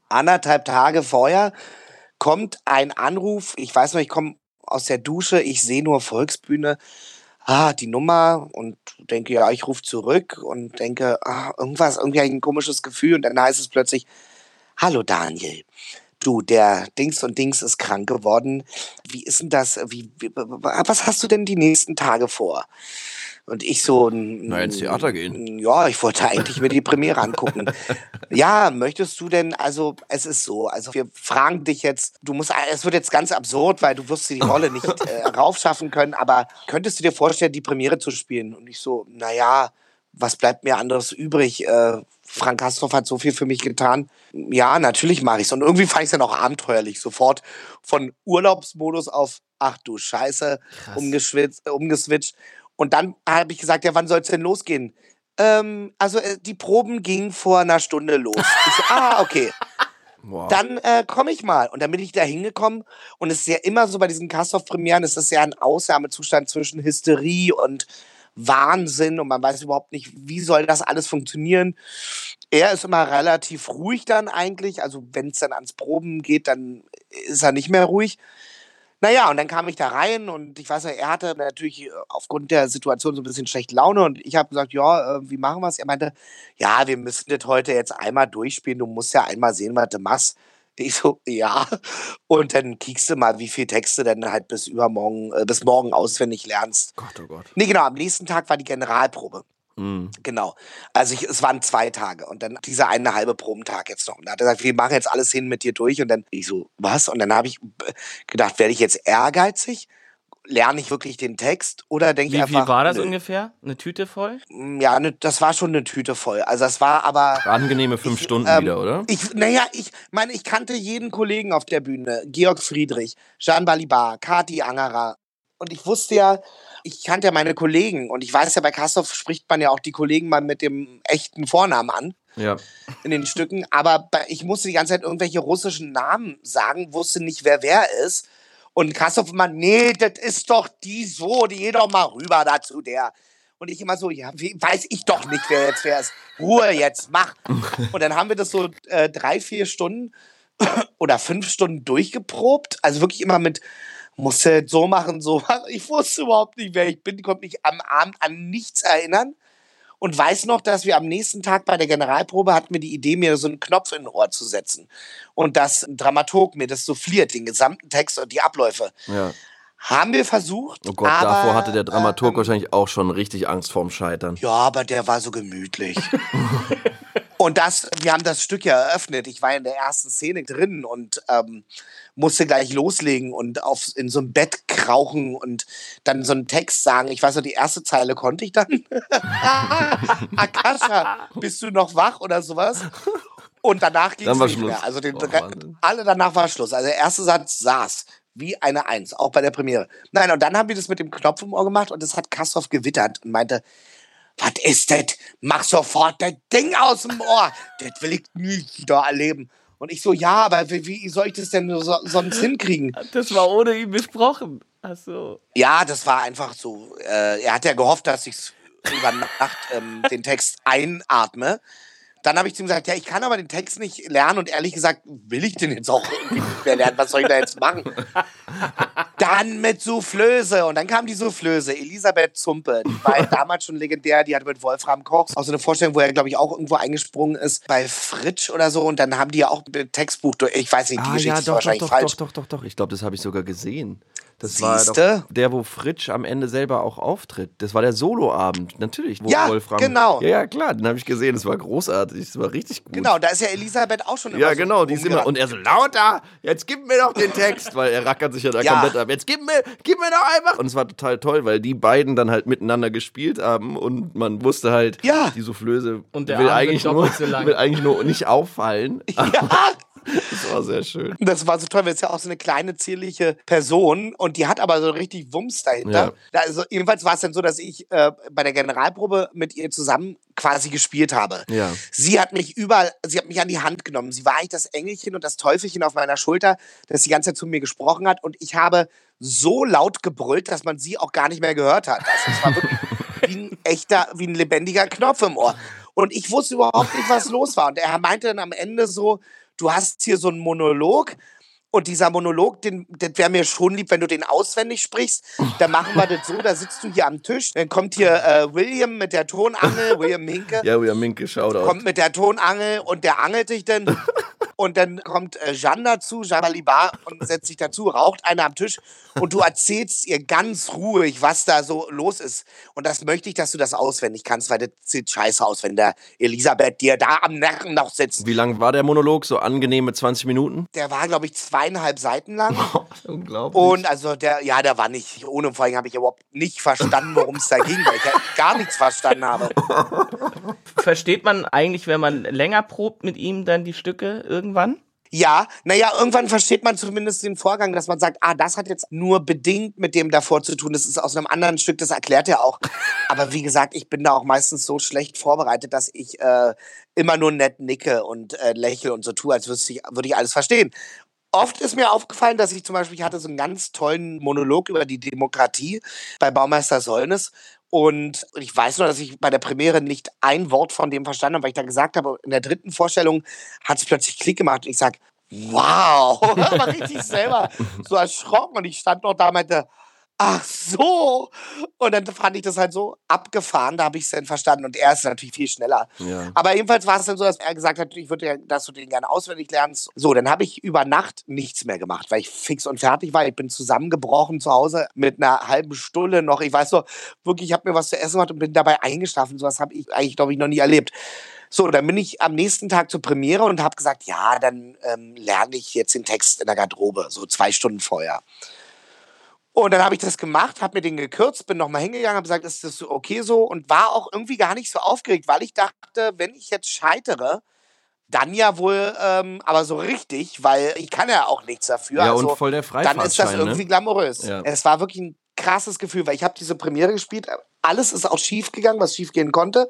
S3: Anderthalb Tage vorher kommt ein Anruf, ich weiß noch, ich komme aus der Dusche, ich sehe nur Volksbühne, ah, die Nummer und denke, ja, ich rufe zurück und denke, ah, irgendwas, irgendwie ein komisches Gefühl und dann heißt es plötzlich, hallo Daniel, du, der Dings und Dings ist krank geworden, wie ist denn das, wie, wie was hast du denn die nächsten Tage vor? Und ich so,
S5: Na, ins Theater gehen.
S3: ja, ich wollte eigentlich mir die Premiere angucken. ja, möchtest du denn, also es ist so, also wir fragen dich jetzt, du musst, es wird jetzt ganz absurd, weil du wirst die Rolle nicht äh, raufschaffen können, aber könntest du dir vorstellen, die Premiere zu spielen? Und ich so, naja, was bleibt mir anderes übrig? Äh, Frank Kastorf hat so viel für mich getan. Ja, natürlich mache ich's. Und irgendwie fand ich es dann auch abenteuerlich. Sofort von Urlaubsmodus auf, ach du Scheiße, umgeschwitzt, umgeswitcht. Und dann habe ich gesagt, ja, wann soll es denn losgehen? Ähm, also äh, die Proben gingen vor einer Stunde los. Ich so, ah, okay.
S5: Wow.
S3: Dann äh, komme ich mal. Und dann bin ich da hingekommen. Und es ist ja immer so bei diesen Kastorf-Premieren, es ist ja ein Ausnahmezustand zwischen Hysterie und Wahnsinn. Und man weiß überhaupt nicht, wie soll das alles funktionieren. Er ist immer relativ ruhig dann eigentlich. Also wenn es dann ans Proben geht, dann ist er nicht mehr ruhig. Naja, und dann kam ich da rein und ich weiß ja, er hatte natürlich äh, aufgrund der Situation so ein bisschen schlechte Laune und ich habe gesagt, ja, äh, wie machen wir es? Er meinte, ja, wir müssen das heute jetzt einmal durchspielen, du musst ja einmal sehen, was du machst. Ich so, ja. Und dann kiekst du mal, wie viel Texte denn halt bis übermorgen, äh, bis morgen auswendig lernst.
S5: Gott, oh Gott.
S3: Nee, genau, am nächsten Tag war die Generalprobe.
S5: Mhm.
S3: Genau. Also ich, es waren zwei Tage und dann dieser eine halbe Probentag jetzt noch. Und da hat er gesagt, wir machen jetzt alles hin mit dir durch. Und dann ich so, was? Und dann habe ich äh, gedacht, werde ich jetzt ehrgeizig? Lerne ich wirklich den Text oder denke ich
S6: Wie,
S3: einfach.
S6: wie war das
S3: nö.
S6: ungefähr? Eine Tüte voll?
S3: Ja, ne, das war schon eine Tüte voll. Also das war aber.
S5: Angenehme fünf
S3: Ich,
S5: Stunden
S3: ähm,
S5: wieder, oder?
S3: Ich, naja, ich meine, ich kannte jeden Kollegen auf der Bühne. Georg Friedrich, Jean Balibar, Kati Angerer. Und ich wusste ja, ich kannte ja meine Kollegen. Und ich weiß ja, bei Kastorf spricht man ja auch die Kollegen mal mit dem echten Vornamen an
S5: Ja.
S3: in den Stücken. Aber ich musste die ganze Zeit irgendwelche russischen Namen sagen, wusste nicht, wer wer ist. Und Kastorf immer, nee, das ist doch die so, die geh doch mal rüber dazu, der. Und ich immer so, ja, weiß ich doch nicht, wer jetzt wer ist. Ruhe jetzt, mach. Und dann haben wir das so äh, drei, vier Stunden oder fünf Stunden durchgeprobt. Also wirklich immer mit, musste so machen, so machen. Ich wusste überhaupt nicht, wer ich bin, konnte mich am Abend an nichts erinnern. Und weiß noch, dass wir am nächsten Tag bei der Generalprobe hatten wir die Idee, mir so einen Knopf in ein Ohr zu setzen. Und dass ein Dramaturg mir das souffliert, den gesamten Text und die Abläufe.
S5: ja.
S3: Haben wir versucht.
S5: Oh Gott,
S3: aber,
S5: davor hatte der Dramaturg
S3: ähm,
S5: wahrscheinlich auch schon richtig Angst vorm Scheitern.
S3: Ja, aber der war so gemütlich. und das, wir haben das Stück ja eröffnet. Ich war in der ersten Szene drin und ähm, musste gleich loslegen und auf, in so ein Bett krauchen und dann so einen Text sagen. Ich weiß noch, die erste Zeile konnte ich dann. Akasha, bist du noch wach oder sowas? Und danach ging es nicht
S5: Schluss.
S3: mehr. Also den,
S5: Oh,
S3: alle danach war Schluss. Also der erste Satz saß. wie eine Eins, auch bei der Premiere. Nein, und dann haben wir das mit dem Knopf im Ohr gemacht und das hat Kastorf gewittert und meinte, was ist das? Mach sofort das Ding aus dem Ohr. Das will ich nie wieder erleben. Und ich so, ja, aber wie, wie soll ich das denn so, sonst hinkriegen?
S10: Das war ohne ihn besprochen. Ach so.
S3: Ja, das war einfach so. Äh, er hat ja gehofft, dass ich über Nacht ähm, den Text einatme. Dann habe ich zu ihm gesagt, ja, ich kann aber den Text nicht lernen und ehrlich gesagt, will ich den jetzt auch irgendwie nicht mehr lernen. Was soll ich da jetzt machen? Dann mit Soufflöse. Und dann kam die Soufflöse, Elisabeth Zumpe. Die war damals schon legendär. Die hatte mit Wolfram Koch auch so eine Vorstellung, wo er, glaube ich, auch irgendwo eingesprungen ist bei Fritsch oder so. Und dann haben die ja auch mit Textbuch durch. Ich weiß nicht, die
S5: Ah
S3: Geschichte
S5: ja,
S3: ist
S5: doch, doch,
S3: wahrscheinlich
S5: doch,
S3: falsch.
S5: doch, doch, doch, doch. Ich glaube, das habe ich sogar gesehen. Das war
S3: Siehste?
S5: doch der, wo Fritsch am Ende selber auch auftritt. Das war der Soloabend, natürlich. Wo
S3: Ja,
S5: Wolfram,
S3: genau.
S5: Ja, ja, klar, den habe ich gesehen. Das war großartig. Das war richtig gut.
S3: Genau, da ist ja Elisabeth auch schon immer
S5: Ja,
S3: so
S5: genau, die ist immer. Und er so, lauter, jetzt gib mir doch den Text, weil er rackert sich ja da
S3: Ja.
S5: komplett ab. Jetzt gib mir, gib mir doch einfach. Und es war total toll, weil die beiden dann halt miteinander gespielt haben und man wusste halt,
S3: Ja.
S5: die Soufflöse
S10: Und der
S5: will,
S10: Arm
S5: eigentlich nur,
S10: so lang.
S5: will eigentlich nur nicht auffallen.
S3: Ja,
S5: Das war sehr schön.
S3: Das war so toll, weil es ja auch so eine kleine, zierliche Person und die hat aber so richtig Wumms dahinter.
S5: Ja.
S3: Also, jedenfalls war es dann so, dass ich äh, bei der Generalprobe mit ihr zusammen quasi gespielt habe.
S5: Ja.
S3: Sie hat mich überall, sie hat mich an die Hand genommen. Sie war eigentlich das Engelchen und das Teufelchen auf meiner Schulter, das die ganze Zeit zu mir gesprochen hat und ich habe so laut gebrüllt, dass man sie auch gar nicht mehr gehört hat. Also es war wirklich wie ein echter, wie ein lebendiger Knopf im Ohr. Und ich wusste überhaupt nicht, was los war. Und er meinte dann am Ende so, du hast hier so einen Monolog und dieser Monolog, den, das wäre mir schon lieb, wenn du den auswendig sprichst. Dann machen wir das so, da sitzt du hier am Tisch, dann kommt hier äh, William mit der Tonangel, William Minke,
S5: Ja, wieder Minke, Shoutout.
S3: kommt mit der Tonangel und der angelt dich dann. Und dann kommt äh, Jeanne dazu, Jeanne Balibar, und setzt sich dazu, raucht einer am Tisch und du erzählst ihr ganz ruhig, was da so los ist. Und das möchte ich, dass du das auswendig kannst, weil das sieht scheiße aus, wenn der Elisabeth dir da am Nacken noch sitzt.
S5: Wie lang war der Monolog? So angenehme 20 Minuten?
S3: Der war, glaube ich, zweieinhalb Seiten lang.
S5: Unglaublich.
S3: Und also der, ja, der war nicht ohne, vor allem habe ich überhaupt nicht verstanden, worum es da ging, weil ich ja gar nichts verstanden habe.
S10: Versteht man eigentlich, wenn man länger probt mit ihm, dann die Stücke irgendwann?
S3: Ja, naja, irgendwann versteht man zumindest den Vorgang, dass man sagt, ah, das hat jetzt nur bedingt mit dem davor zu tun. Das ist aus einem anderen Stück, das erklärt er auch. Aber wie gesagt, ich bin da auch meistens so schlecht vorbereitet, dass ich äh, immer nur nett nicke und äh, lächle und so tue, als wüsste ich, würde ich alles verstehen. Oft ist mir aufgefallen, dass ich zum Beispiel, ich hatte so einen ganz tollen Monolog über die Demokratie bei Baumeister Sollnes. Und ich weiß nur, dass ich bei der Premiere nicht ein Wort von dem verstanden habe, weil ich dann gesagt habe, in der dritten Vorstellung hat es plötzlich Klick gemacht und ich sage, wow, war richtig selber so erschrocken. Und ich stand noch da und meinte, ach so. Und dann fand ich das halt so abgefahren, da habe ich es dann verstanden und er ist natürlich viel schneller.
S5: Ja.
S3: Aber jedenfalls war es dann so, dass er gesagt hat, ich würde, dass du den gerne auswendig lernst. So, dann habe ich über Nacht nichts mehr gemacht, weil ich fix und fertig war. Ich bin zusammengebrochen zu Hause mit einer halben Stunde noch. Ich weiß noch, wirklich, ich habe mir was zu essen gemacht und bin dabei eingeschlafen. Sowas habe ich eigentlich, glaube ich, noch nie erlebt. So, dann bin ich am nächsten Tag zur Premiere und habe gesagt, ja, dann ähm, lerne ich jetzt den Text in der Garderobe, so zwei Stunden vorher. Und dann habe ich das gemacht, habe mir den gekürzt, bin nochmal hingegangen, habe gesagt, ist das okay so und war auch irgendwie gar nicht so aufgeregt, weil ich dachte, wenn ich jetzt scheitere, dann ja wohl, ähm, aber so richtig, weil ich kann ja auch nichts dafür.
S5: Ja,
S3: also,
S5: und voll der
S3: dann ist das
S5: Freifahrtschein,
S3: irgendwie
S5: ne?
S3: glamourös.
S5: Ja.
S3: Es war wirklich ein krasses Gefühl, weil ich habe diese Premiere gespielt, alles ist auch schief gegangen, was schief gehen konnte.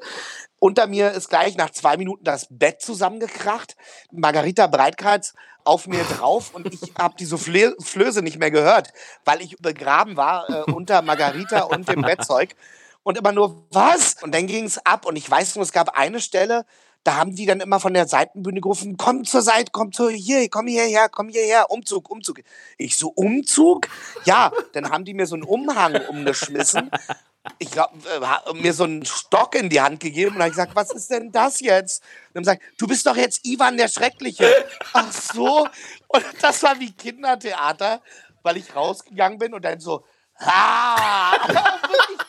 S3: Unter mir ist gleich nach zwei Minuten das Bett zusammengekracht. Margarita Breitkreuz auf mir drauf und ich habe die Soufflö- Flöße nicht mehr gehört, weil ich begraben war äh, unter Margarita und dem Bettzeug. Und immer nur, was? Und dann ging es ab und ich weiß nur, es gab eine Stelle, da haben die dann immer von der Seitenbühne gerufen, komm zur Seite, komm zu hier, komm hierher, komm hierher, Umzug, Umzug. Ich so, Umzug? Ja, dann haben die mir so einen Umhang umgeschmissen. Ich glaube, äh, mir so einen Stock in die Hand gegeben und habe gesagt, was ist denn das jetzt? Und dann gesagt, du bist doch jetzt Ivan der Schreckliche. Ach so. Und das war wie Kindertheater, weil ich rausgegangen bin und dann so, ah, wirklich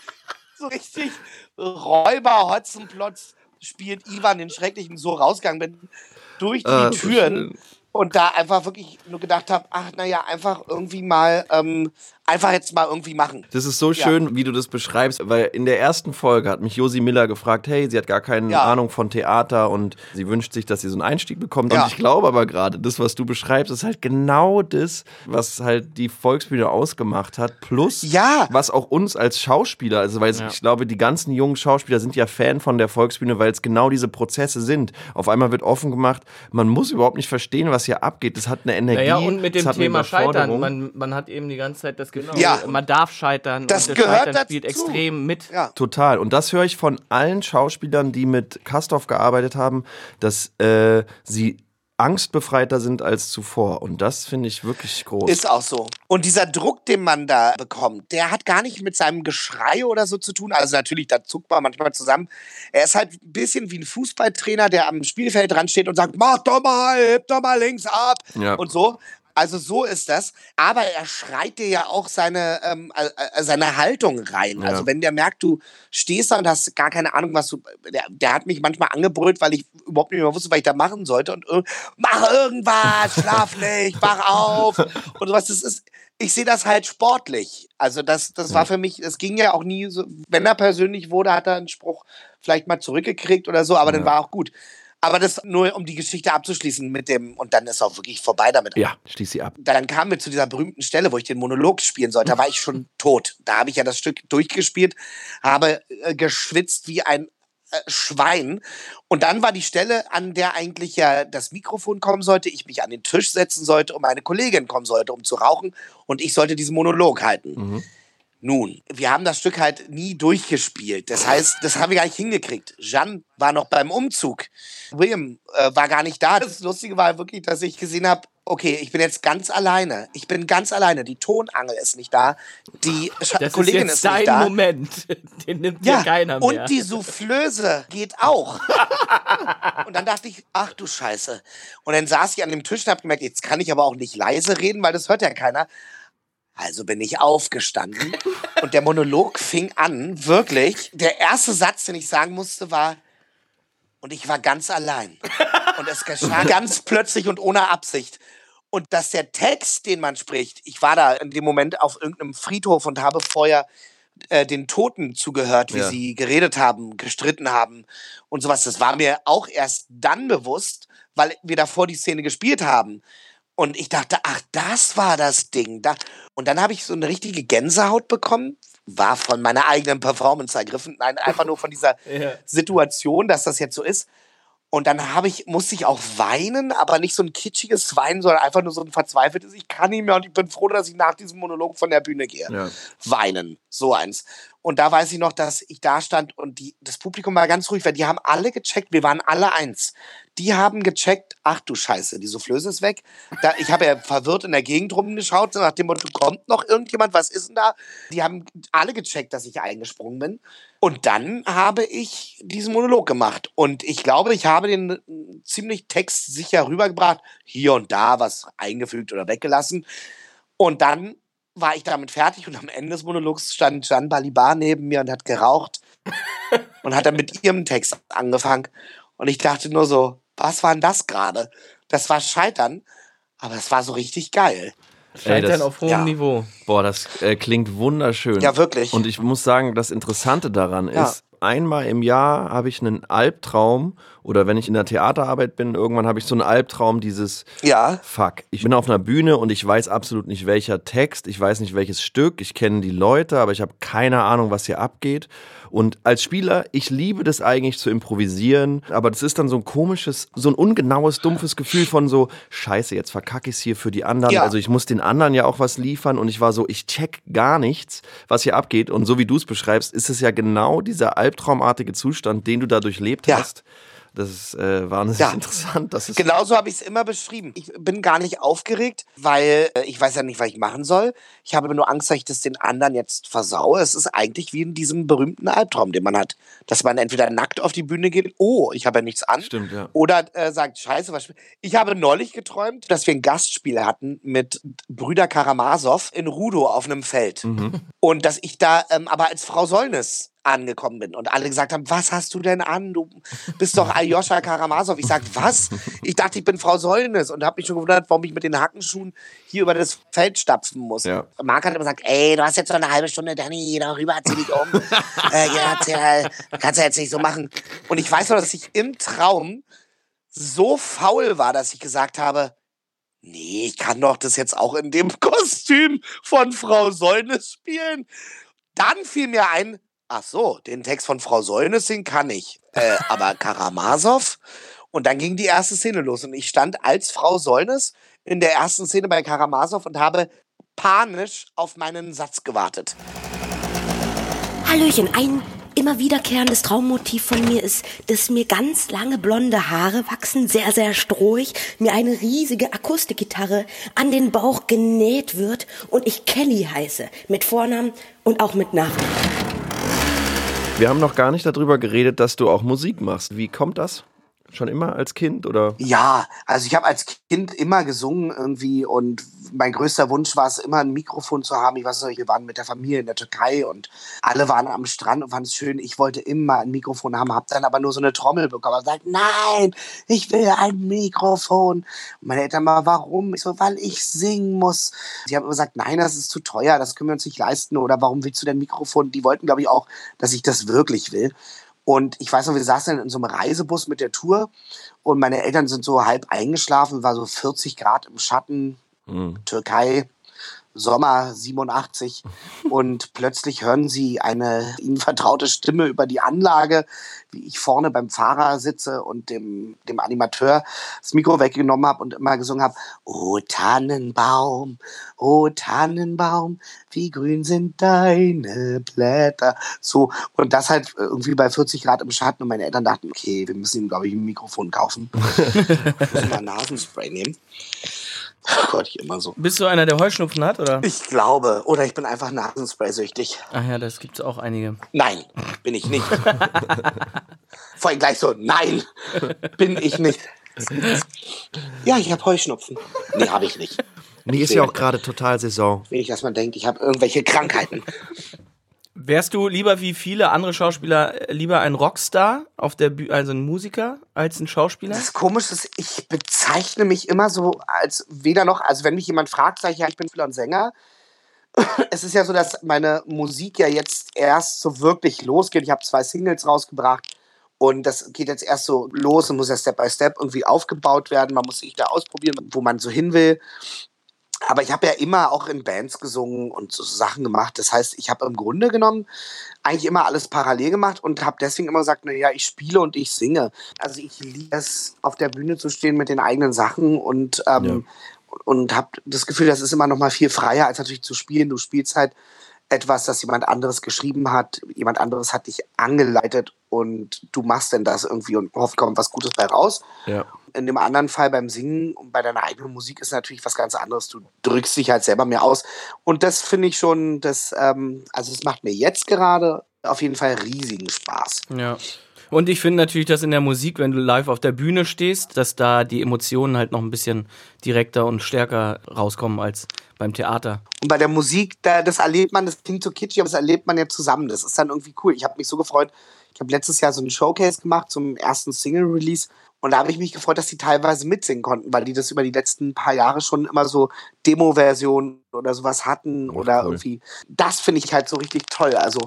S3: so richtig Räuber Hotzenplotz spielt Ivan den Schrecklichen so rausgegangen bin durch die
S5: Ah, so
S3: Türen
S5: schön.
S3: und da einfach wirklich nur gedacht habe, ach naja, einfach irgendwie mal ähm, einfach jetzt mal irgendwie machen.
S5: Das ist so schön, wie du das beschreibst, weil in der ersten Folge hat mich Josi Miller gefragt, hey, sie hat gar keine
S3: Ja.
S5: Ahnung von Theater und sie wünscht sich, dass sie so einen Einstieg bekommt.
S3: Ja.
S5: Und ich glaube aber gerade, das, was du beschreibst, ist halt genau das, was halt die Volksbühne ausgemacht hat. Plus,
S3: Ja.
S5: was auch uns als Schauspieler, also weil ich glaube, die ganzen jungen Schauspieler sind ja Fan von der Volksbühne, weil es genau diese Prozesse sind. Auf einmal wird offen gemacht, man muss überhaupt nicht verstehen, was hier abgeht. Das hat eine Energie.
S10: Naja, und mit dem Thema Scheitern. Man, man hat eben die ganze Zeit das Gefühl,
S3: Ja.
S10: man darf scheitern.
S3: Das
S10: und das
S3: gehört
S10: Scheitern
S3: dazu.
S10: spielt extrem mit.
S3: Ja.
S5: Total. Und das höre ich von allen Schauspielern, die mit Kastorf gearbeitet haben, dass äh, sie angstbefreiter sind als zuvor. Und das finde ich wirklich groß.
S3: Ist auch so. Und dieser Druck, den man da bekommt, der hat gar nicht mit seinem Geschrei oder so zu tun. Also natürlich, da zuckt man manchmal zusammen. Er ist halt ein bisschen wie ein Fußballtrainer, der am Spielfeld dran steht und sagt, mach doch mal, heb doch mal links ab
S5: Ja.
S3: und so. Also so ist das. Aber er schreit dir ja auch seine, ähm, äh, äh, seine Haltung rein.
S5: Ja.
S3: Also wenn der merkt, du stehst da und hast gar keine Ahnung, was du. Der, der hat mich manchmal angebrüllt, weil ich überhaupt nicht mehr wusste, was ich da machen sollte. Und äh, mach irgendwas, schlaf nicht, wach auf. Und sowas. Das ist. Ich sehe das halt sportlich. Also das, das war für mich, es ging ja auch nie so, wenn er persönlich wurde, hat er einen Spruch vielleicht mal zurückgekriegt oder so, aber dann war auch gut. Aber das nur, um die Geschichte abzuschließen mit dem, und dann ist auch wirklich vorbei damit
S5: ja, schließ sie ab.
S3: dann kamen wir zu dieser berühmten Stelle, wo ich den Monolog spielen sollte. Da war ich schon tot. Da habe ich ja das Stück durchgespielt, habe äh, geschwitzt wie ein äh, Schwein. Und dann war die Stelle, an der eigentlich ja das Mikrofon kommen sollte, ich mich an den Tisch setzen sollte und meine Kollegin kommen sollte, um zu rauchen. Und ich sollte diesen Monolog halten. Nun, wir haben das Stück halt nie durchgespielt. Das heißt, das haben wir gar nicht hingekriegt. Jeanne war noch beim Umzug. William äh, war gar nicht da. Das Lustige war wirklich, dass ich gesehen habe, okay, ich bin jetzt ganz alleine. Ich bin ganz alleine. Die Tonangel ist nicht da. Die Scha
S10: Das
S3: Kollegin
S10: ist
S3: ist,
S10: jetzt dein
S3: nicht da.
S10: Moment. Den nimmt
S3: Ja,
S10: keiner mehr.
S3: und die Soufflöse geht auch. und dann dachte ich, ach du Scheiße. Und dann saß ich an dem Tisch und habe gemerkt, jetzt kann ich aber auch nicht leise reden, weil das hört ja keiner. Also bin ich aufgestanden und der Monolog fing an, wirklich. Der erste Satz, den ich sagen musste, war, und ich war ganz allein. Und es geschah ganz plötzlich und ohne Absicht. Und dass der Text, den man spricht, ich war da in dem Moment auf irgendeinem Friedhof und habe vorher äh, den Toten zugehört, wie
S5: Ja.
S3: sie geredet haben, gestritten haben und sowas. Das war mir auch erst dann bewusst, weil wir davor die Szene gespielt haben. Und ich dachte, ach, das war das Ding. Da. Und dann habe ich so eine richtige Gänsehaut bekommen. War von meiner eigenen Performance ergriffen. Nein, einfach nur von dieser
S10: Ja.
S3: Situation, dass das jetzt so ist. Und dann habe ich, musste ich auch weinen, aber nicht so ein kitschiges Weinen, sondern einfach nur so ein verzweifeltes, ich kann nicht mehr und ich bin froh, dass ich nach diesem Monolog von der Bühne gehe.
S5: Ja.
S3: Weinen, so eins. Und da weiß ich noch, dass ich da stand und die, das Publikum war ganz ruhig, weil die haben alle gecheckt, wir waren alle eins. Die haben gecheckt, ach du Scheiße, die Soufflöse ist weg. Da, ich habe ja verwirrt in der Gegend rumgeschaut, nach dem Motto, kommt noch irgendjemand, was ist denn da? Die haben alle gecheckt, dass ich eingesprungen bin. Und dann habe ich diesen Monolog gemacht. Und ich glaube, ich habe den äh, ziemlich textsicher rübergebracht. Hier und da was eingefügt oder weggelassen. Und dann war ich damit fertig und am Ende des Monologs stand Jeanne Balibar neben mir und hat geraucht und hat dann mit ihrem Text angefangen. Und ich dachte nur so, was war denn das gerade? Das war Scheitern, aber es war so richtig geil.
S10: Scheitern
S5: das-
S10: auf hohem
S3: ja.
S10: Niveau.
S5: Boah, das äh, klingt wunderschön.
S3: Ja, wirklich.
S5: Und ich muss sagen, das Interessante daran
S3: Ja.
S5: ist, einmal im Jahr habe ich einen Albtraum oder wenn ich in der Theaterarbeit bin, irgendwann habe ich so einen Albtraum dieses
S3: Ja.
S5: Fuck, ich bin auf einer Bühne und ich weiß absolut nicht welcher Text, ich weiß nicht welches Stück, ich kenne die Leute, aber ich habe keine Ahnung, was hier abgeht. Und als Spieler, ich liebe das eigentlich zu improvisieren, aber das ist dann so ein komisches, so ein ungenaues, dumpfes Gefühl von so, scheiße, jetzt verkacke ich es hier für die anderen.
S3: Ja.
S5: Also ich muss den anderen ja auch was liefern und ich war so, ich check gar nichts, was hier abgeht. Und so wie du es beschreibst, ist es ja genau dieser albtraumartige Zustand, den du da durchlebt
S3: Ja.
S5: hast. Das ist äh, wahnsinnig
S3: Ja.
S5: interessant. Das ist
S3: Genauso habe ich es immer beschrieben. Ich bin gar nicht aufgeregt, weil äh, ich weiß ja nicht, was ich machen soll. Ich habe nur Angst, dass ich das den anderen jetzt versaue. Es ist eigentlich wie in diesem berühmten Albtraum, den man hat. Dass man entweder nackt auf die Bühne geht, oh, ich habe ja nichts an.
S5: Stimmt, ja.
S3: Oder äh, sagt, scheiße, was spiel-" Ich habe neulich geträumt, dass wir ein Gastspiel hatten mit Brüder Karamasow in Rudo auf einem Feld. Und dass ich da ähm, aber als Frau Sollnes angekommen bin und alle gesagt haben, was hast du denn an? Du bist doch Aljoscha Karamazov. Ich sag, was? Ich dachte, ich bin Frau Sollnes und habe mich schon gewundert, warum ich mit den Hackenschuhen hier über das Feld stapfen muss.
S5: Ja.
S3: Marc hat immer gesagt, ey, du hast jetzt noch eine halbe Stunde, Danny, geh doch rüber, zieh dich um. äh, ja, kannst du jetzt nicht so machen. Und ich weiß noch, dass ich im Traum so faul war, dass ich gesagt habe, nee, ich kann doch das jetzt auch in dem Kostüm von Frau Sollnes spielen. Dann fiel mir ein, ach so, den Text von Frau Sollnes, den kann ich. Äh, aber Karamazov? Und dann ging die erste Szene los und ich stand als Frau Sollnes in der ersten Szene bei Karamazov und habe panisch auf meinen Satz gewartet.
S8: Hallöchen, ein immer wiederkehrendes Traummotiv von mir ist, dass mir ganz lange blonde Haare wachsen, sehr, sehr strohig, mir eine riesige Akustikgitarre an den Bauch genäht wird und ich Kelly heiße, mit Vornamen und auch mit Nachnamen.
S5: Wir haben noch gar nicht darüber geredet, dass du auch Musik machst. Wie kommt das? Schon immer als Kind oder?
S3: Ja, also ich habe als Kind immer gesungen irgendwie und mein größter Wunsch war es immer ein Mikrofon zu haben. Ich weiß nicht, wir waren mit der Familie in der Türkei und alle waren am Strand und fanden es schön. Ich wollte immer ein Mikrofon haben, habe dann aber nur so eine Trommel bekommen und gesagt, nein, ich will ein Mikrofon. Und meine Eltern mal, warum? Ich so, weil ich singen muss. Sie haben immer gesagt, nein, das ist zu teuer, das können wir uns nicht leisten oder warum willst du denn Mikrofon? Die wollten, glaube ich, auch, dass ich das wirklich will. Und ich weiß noch, wir saßen in so einem Reisebus mit der Tour und meine Eltern sind so halb eingeschlafen, war so 40 Grad im Schatten,
S5: Mhm.
S3: Türkei, Sommer 87 und plötzlich hören sie eine ihnen vertraute Stimme über die Anlage, wie ich vorne beim Fahrer sitze und dem, dem Animateur das Mikro weggenommen habe und immer gesungen habe, O Tannenbaum, O Tannenbaum, wie grün sind deine Blätter. So, und das halt irgendwie bei 40 Grad im Schatten und meine Eltern dachten, okay, wir müssen ihm, glaube ich, ein Mikrofon kaufen. müssen mal Nasenspray nehmen. Oh Gott, ich immer so.
S10: Bist du einer, der Heuschnupfen hat, oder?
S3: Ich glaube. Oder ich bin einfach Nasenspray-süchtig.
S10: Ach ja, das gibt's auch einige.
S3: Nein, bin ich nicht. Vor allem gleich so, nein, bin ich nicht. Ja, ich habe Heuschnupfen. Nee, habe ich nicht.
S5: Nee, ist ja auch gerade total Saison.
S3: Wenig, dass man denkt, ich habe irgendwelche Krankheiten.
S10: Wärst du lieber wie viele andere Schauspieler äh, lieber ein Rockstar auf der Bühne, also ein Musiker, als ein Schauspieler?
S3: Das Komische ist, ich bezeichne mich immer so als weder noch, also wenn mich jemand fragt, sage ich ja, ich bin Spieler und Sänger. Es ist ja so, dass meine Musik ja jetzt erst so wirklich losgeht. Ich habe zwei Singles rausgebracht und das geht jetzt erst so los und muss ja Step by Step irgendwie aufgebaut werden. Man muss sich da ausprobieren, wo man so hin will. Aber ich habe ja immer auch in Bands gesungen und so Sachen gemacht. Das heißt, ich habe im Grunde genommen eigentlich immer alles parallel gemacht und habe deswegen immer gesagt, naja, ich spiele und ich singe. Also ich liebe es, auf der Bühne zu stehen mit den eigenen Sachen und, ähm, und habe das Gefühl, das ist immer noch mal viel freier, als natürlich zu spielen. Du spielst halt etwas, das jemand anderes geschrieben hat, jemand anderes hat dich angeleitet und du machst denn das irgendwie und hoffst, kommt was Gutes bei raus.
S5: Ja.
S3: In dem anderen Fall beim Singen und bei deiner eigenen Musik ist natürlich was ganz anderes. Du drückst dich halt selber mehr aus. Und das finde ich schon, das, ähm, also das macht mir jetzt gerade auf jeden Fall riesigen Spaß.
S10: Ja. Und ich finde natürlich, dass in der Musik, wenn du live auf der Bühne stehst, dass da die Emotionen halt noch ein bisschen direkter und stärker rauskommen als beim Theater.
S3: Und bei der Musik, da, das erlebt man, das klingt so kitschig, aber das erlebt man ja zusammen. Das ist dann irgendwie cool. Ich habe mich so gefreut. Ich habe letztes Jahr so einen Showcase gemacht zum ersten Single-Release. Und da habe ich mich gefreut, dass die teilweise mitsingen konnten, weil die das über die letzten paar Jahre schon immer so Demo-Versionen oder sowas hatten. oder
S5: cool.
S3: irgendwie. Das finde ich halt so richtig toll. Also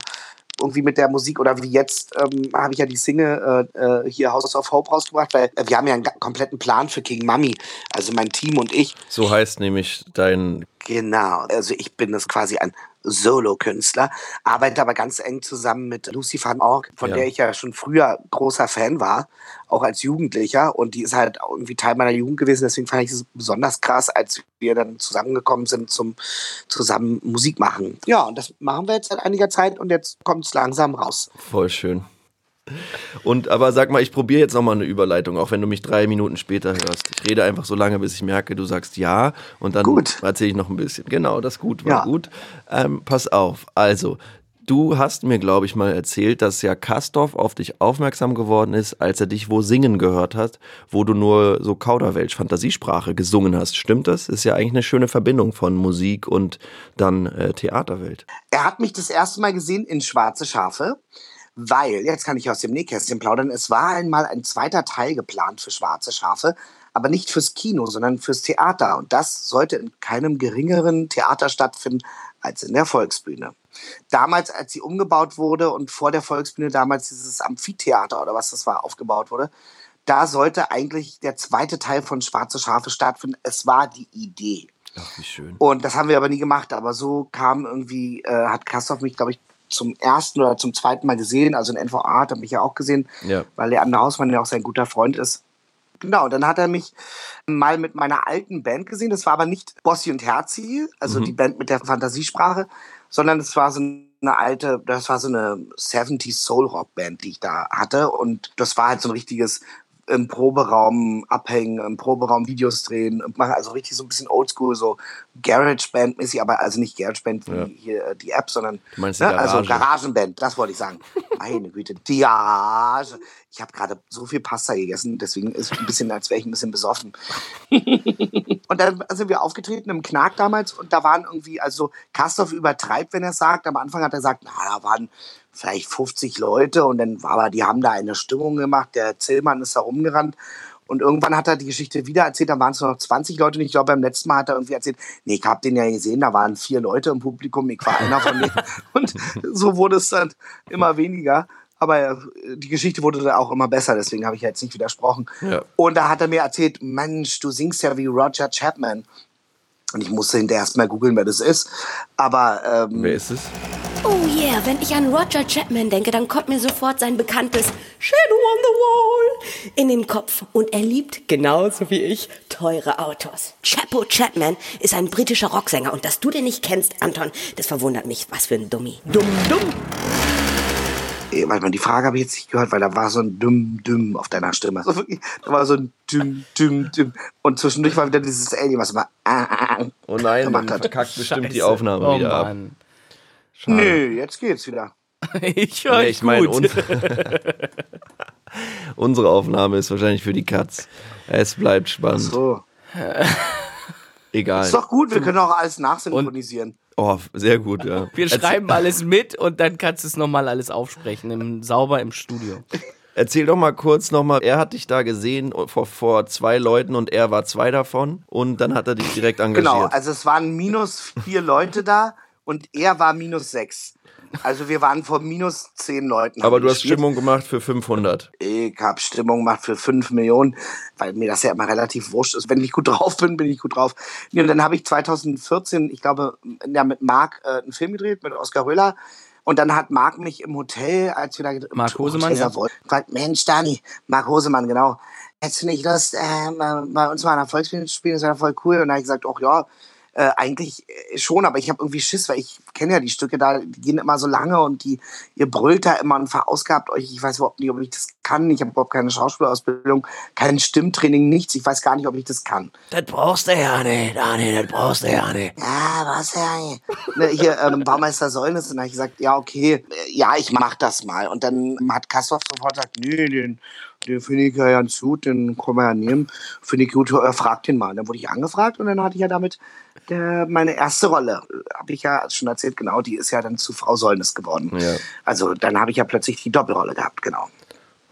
S3: irgendwie mit der Musik oder wie jetzt ähm, habe ich ja die Single äh, äh, hier House of Hope rausgebracht, weil äh, wir haben ja einen kompletten Plan für King Mummy, also mein Team und ich.
S5: So heißt nämlich dein.
S3: Genau, also ich bin das quasi ein Solo-Künstler, arbeite aber ganz eng zusammen mit Lucy van Org, von
S5: Ja.
S3: der ich ja schon früher großer Fan war, auch als Jugendlicher und die ist halt irgendwie Teil meiner Jugend gewesen, deswegen fand ich es besonders krass, als wir dann zusammengekommen sind zum zusammen Musik machen. Ja, und das machen wir jetzt seit einiger Zeit und jetzt kommt es langsam raus.
S5: Voll schön. Und aber sag mal, ich probiere jetzt nochmal eine Überleitung, auch wenn du mich drei Minuten später hörst. Ich rede einfach so lange, bis ich merke, du sagst ja und dann erzähle ich noch ein bisschen. Genau, das gut war
S3: Ja.
S5: gut. Ähm, pass auf, also Du hast mir, glaube ich, mal erzählt, dass ja Kastorf auf dich aufmerksam geworden ist, als er dich wo singen gehört hat, wo du nur so Kauderwelsch, Fantasiesprache gesungen hast. Stimmt das? Ist ja eigentlich eine schöne Verbindung von Musik und dann äh, Theaterwelt.
S3: Er hat mich das erste Mal gesehen in Schwarze Schafe, weil, jetzt kann ich aus dem Nähkästchen plaudern, es war einmal ein zweiter Teil geplant für Schwarze Schafe, aber nicht fürs Kino, sondern fürs Theater. Und das sollte in keinem geringeren Theater stattfinden als in der Volksbühne. Damals, als sie umgebaut wurde und vor der Volksbühne damals dieses Amphitheater oder was das war, aufgebaut wurde, da sollte eigentlich der zweite Teil von Schwarze Schafe stattfinden. Es war die Idee.
S5: Ach, wie schön.
S3: Und das haben wir aber nie gemacht. Aber so kam irgendwie, äh, hat Kastorf mich, glaube ich, zum ersten oder zum zweiten Mal gesehen. Also in NVA hat er mich ja auch gesehen,
S5: Ja.
S3: weil Leander Hausmann ja auch sein guter Freund ist. Genau, und dann hat er mich mal mit meiner alten Band gesehen. Das war aber nicht Bossi und Herzi, also
S5: Mhm.
S3: die Band mit der Fantasiesprache, sondern es war so eine alte, das war so eine 70s Soul Rock Band, die ich da hatte. Und das war halt so ein richtiges im Proberaum abhängen, im Proberaum Videos drehen und machen also richtig so ein bisschen oldschool, so Garage-Band-mäßig, aber also nicht Garage-Band wie
S5: Ja.
S3: hier äh, die App, sondern
S5: Du meinst die
S3: ne, also
S5: Garage.
S3: Garagenband, das wollte ich sagen. Meine Güte, die Garage. Ich habe gerade so viel Pasta gegessen, deswegen ist ein bisschen, als wäre ich ein bisschen besoffen. und dann sind wir aufgetreten im Knack damals und da waren irgendwie, also Kastorf übertreibt, wenn er sagt. Am Anfang hat er gesagt, na, da waren vielleicht 50 Leute und dann war aber, die haben da eine Stimmung gemacht. Der Zillmann ist da rumgerannt. Und irgendwann hat er die Geschichte wieder erzählt, da waren es nur noch 20 Leute und ich glaube, beim letzten Mal hat er irgendwie erzählt, nee, ich habe den ja gesehen, da waren vier Leute im Publikum, ich war einer von denen. Und so wurde es dann immer weniger. Aber äh, die Geschichte wurde dann auch immer besser, deswegen habe ich jetzt nicht widersprochen.
S5: Ja.
S3: Und da hat er mir erzählt, Mensch, du singst ja wie Roger Chapman. Und ich musste hinterher erst mal googeln, wer das ist. Aber ähm,
S5: Wer ist es?
S8: Oh yeah, wenn ich an Roger Chapman denke, dann kommt mir sofort sein bekanntes Shadow on the Wall in den Kopf. Und er liebt, genauso wie ich, teure Autos. Chapo Chapman ist ein britischer Rocksänger. Und dass du den nicht kennst, Anton, das verwundert mich. Was für ein Dummi. Dumm, dumm.
S3: eh, warte mal, die Frage habe ich jetzt nicht gehört, weil da war so ein Dumm, Dumm auf deiner Stimme. Also wirklich, da war so ein Dumm, Dumm, Dumm. Und zwischendurch war wieder dieses Alien, was immer ah, ah, ah,
S5: Oh nein,
S3: hat.
S5: verkackt bestimmt die
S10: Scheiße.
S5: Aufnahme
S10: oh,
S5: wieder ab. Schade.
S3: Nö, jetzt geht's wieder.
S10: Ich höre
S5: Nee, ich meine,
S10: gut.
S5: unsere Aufnahme ist wahrscheinlich für die Katz. Es bleibt spannend.
S3: So.
S5: Egal.
S3: Ist doch gut, wir können auch alles nachsynchronisieren.
S5: Oh, sehr gut, ja.
S10: Wir
S5: Erzähl-
S10: schreiben alles mit und dann kannst du es nochmal alles aufsprechen, im, sauber im Studio.
S5: Erzähl doch mal kurz nochmal, er hat dich da gesehen vor, vor zwei Leuten und er war zwei davon und dann hat er dich direkt engagiert.
S3: Genau, also es waren minus vier Leute da und er war minus sechs. Also wir waren vor minus zehn Leuten.
S5: Aber du hast
S3: gespielt.
S5: Stimmung gemacht für 500.
S3: Ich habe Stimmung gemacht für 5 Millionen, weil mir das ja immer relativ wurscht ist. Wenn ich gut drauf bin, bin ich gut drauf. Nee, Und dann habe ich 2014, ich glaube, ja, mit Marc äh, einen Film gedreht, mit Oskar Röhler. Und dann hat Marc mich im Hotel, als wir da
S10: Marc Hosemann, ja.
S3: Gefragt, Mensch, Dani, Marc Hosemann, genau. Hättest du nicht Lust, äh, bei uns mal der Volksbühne zu spielen? Das wäre voll cool. Und dann habe ich gesagt, ach ja, äh, eigentlich äh, schon, aber ich habe irgendwie Schiss, weil ich kenne ja die Stücke da, die gehen immer so lange und die, ihr brüllt da immer und verausgabt euch. Ich weiß überhaupt nicht, ob ich das kann. Ich habe überhaupt keine Schauspielausbildung, kein Stimmtraining, nichts. Ich weiß gar nicht, ob ich das kann.
S11: Das brauchst du ja nicht, Dani, das brauchst du ja nicht.
S3: Ja, was ja. Ne, hier, ähm, Baumeister Säulnis. Und dann habe ich gesagt, ja, okay, äh, ja, ich mach das mal. Und dann hat Kastorf sofort gesagt, nee, den, den finde ich ja ganz gut, den können wir ja nehmen. Finde ich gut, äh, frag den mal. Dann wurde ich angefragt und dann hatte ich ja damit der, meine erste Rolle. Habe ich ja schon erzählt, genau, die ist ja dann zu Frau Säulnis geworden.
S5: Ja.
S3: Also dann habe ich ja plötzlich die Doppelrolle gehabt, genau.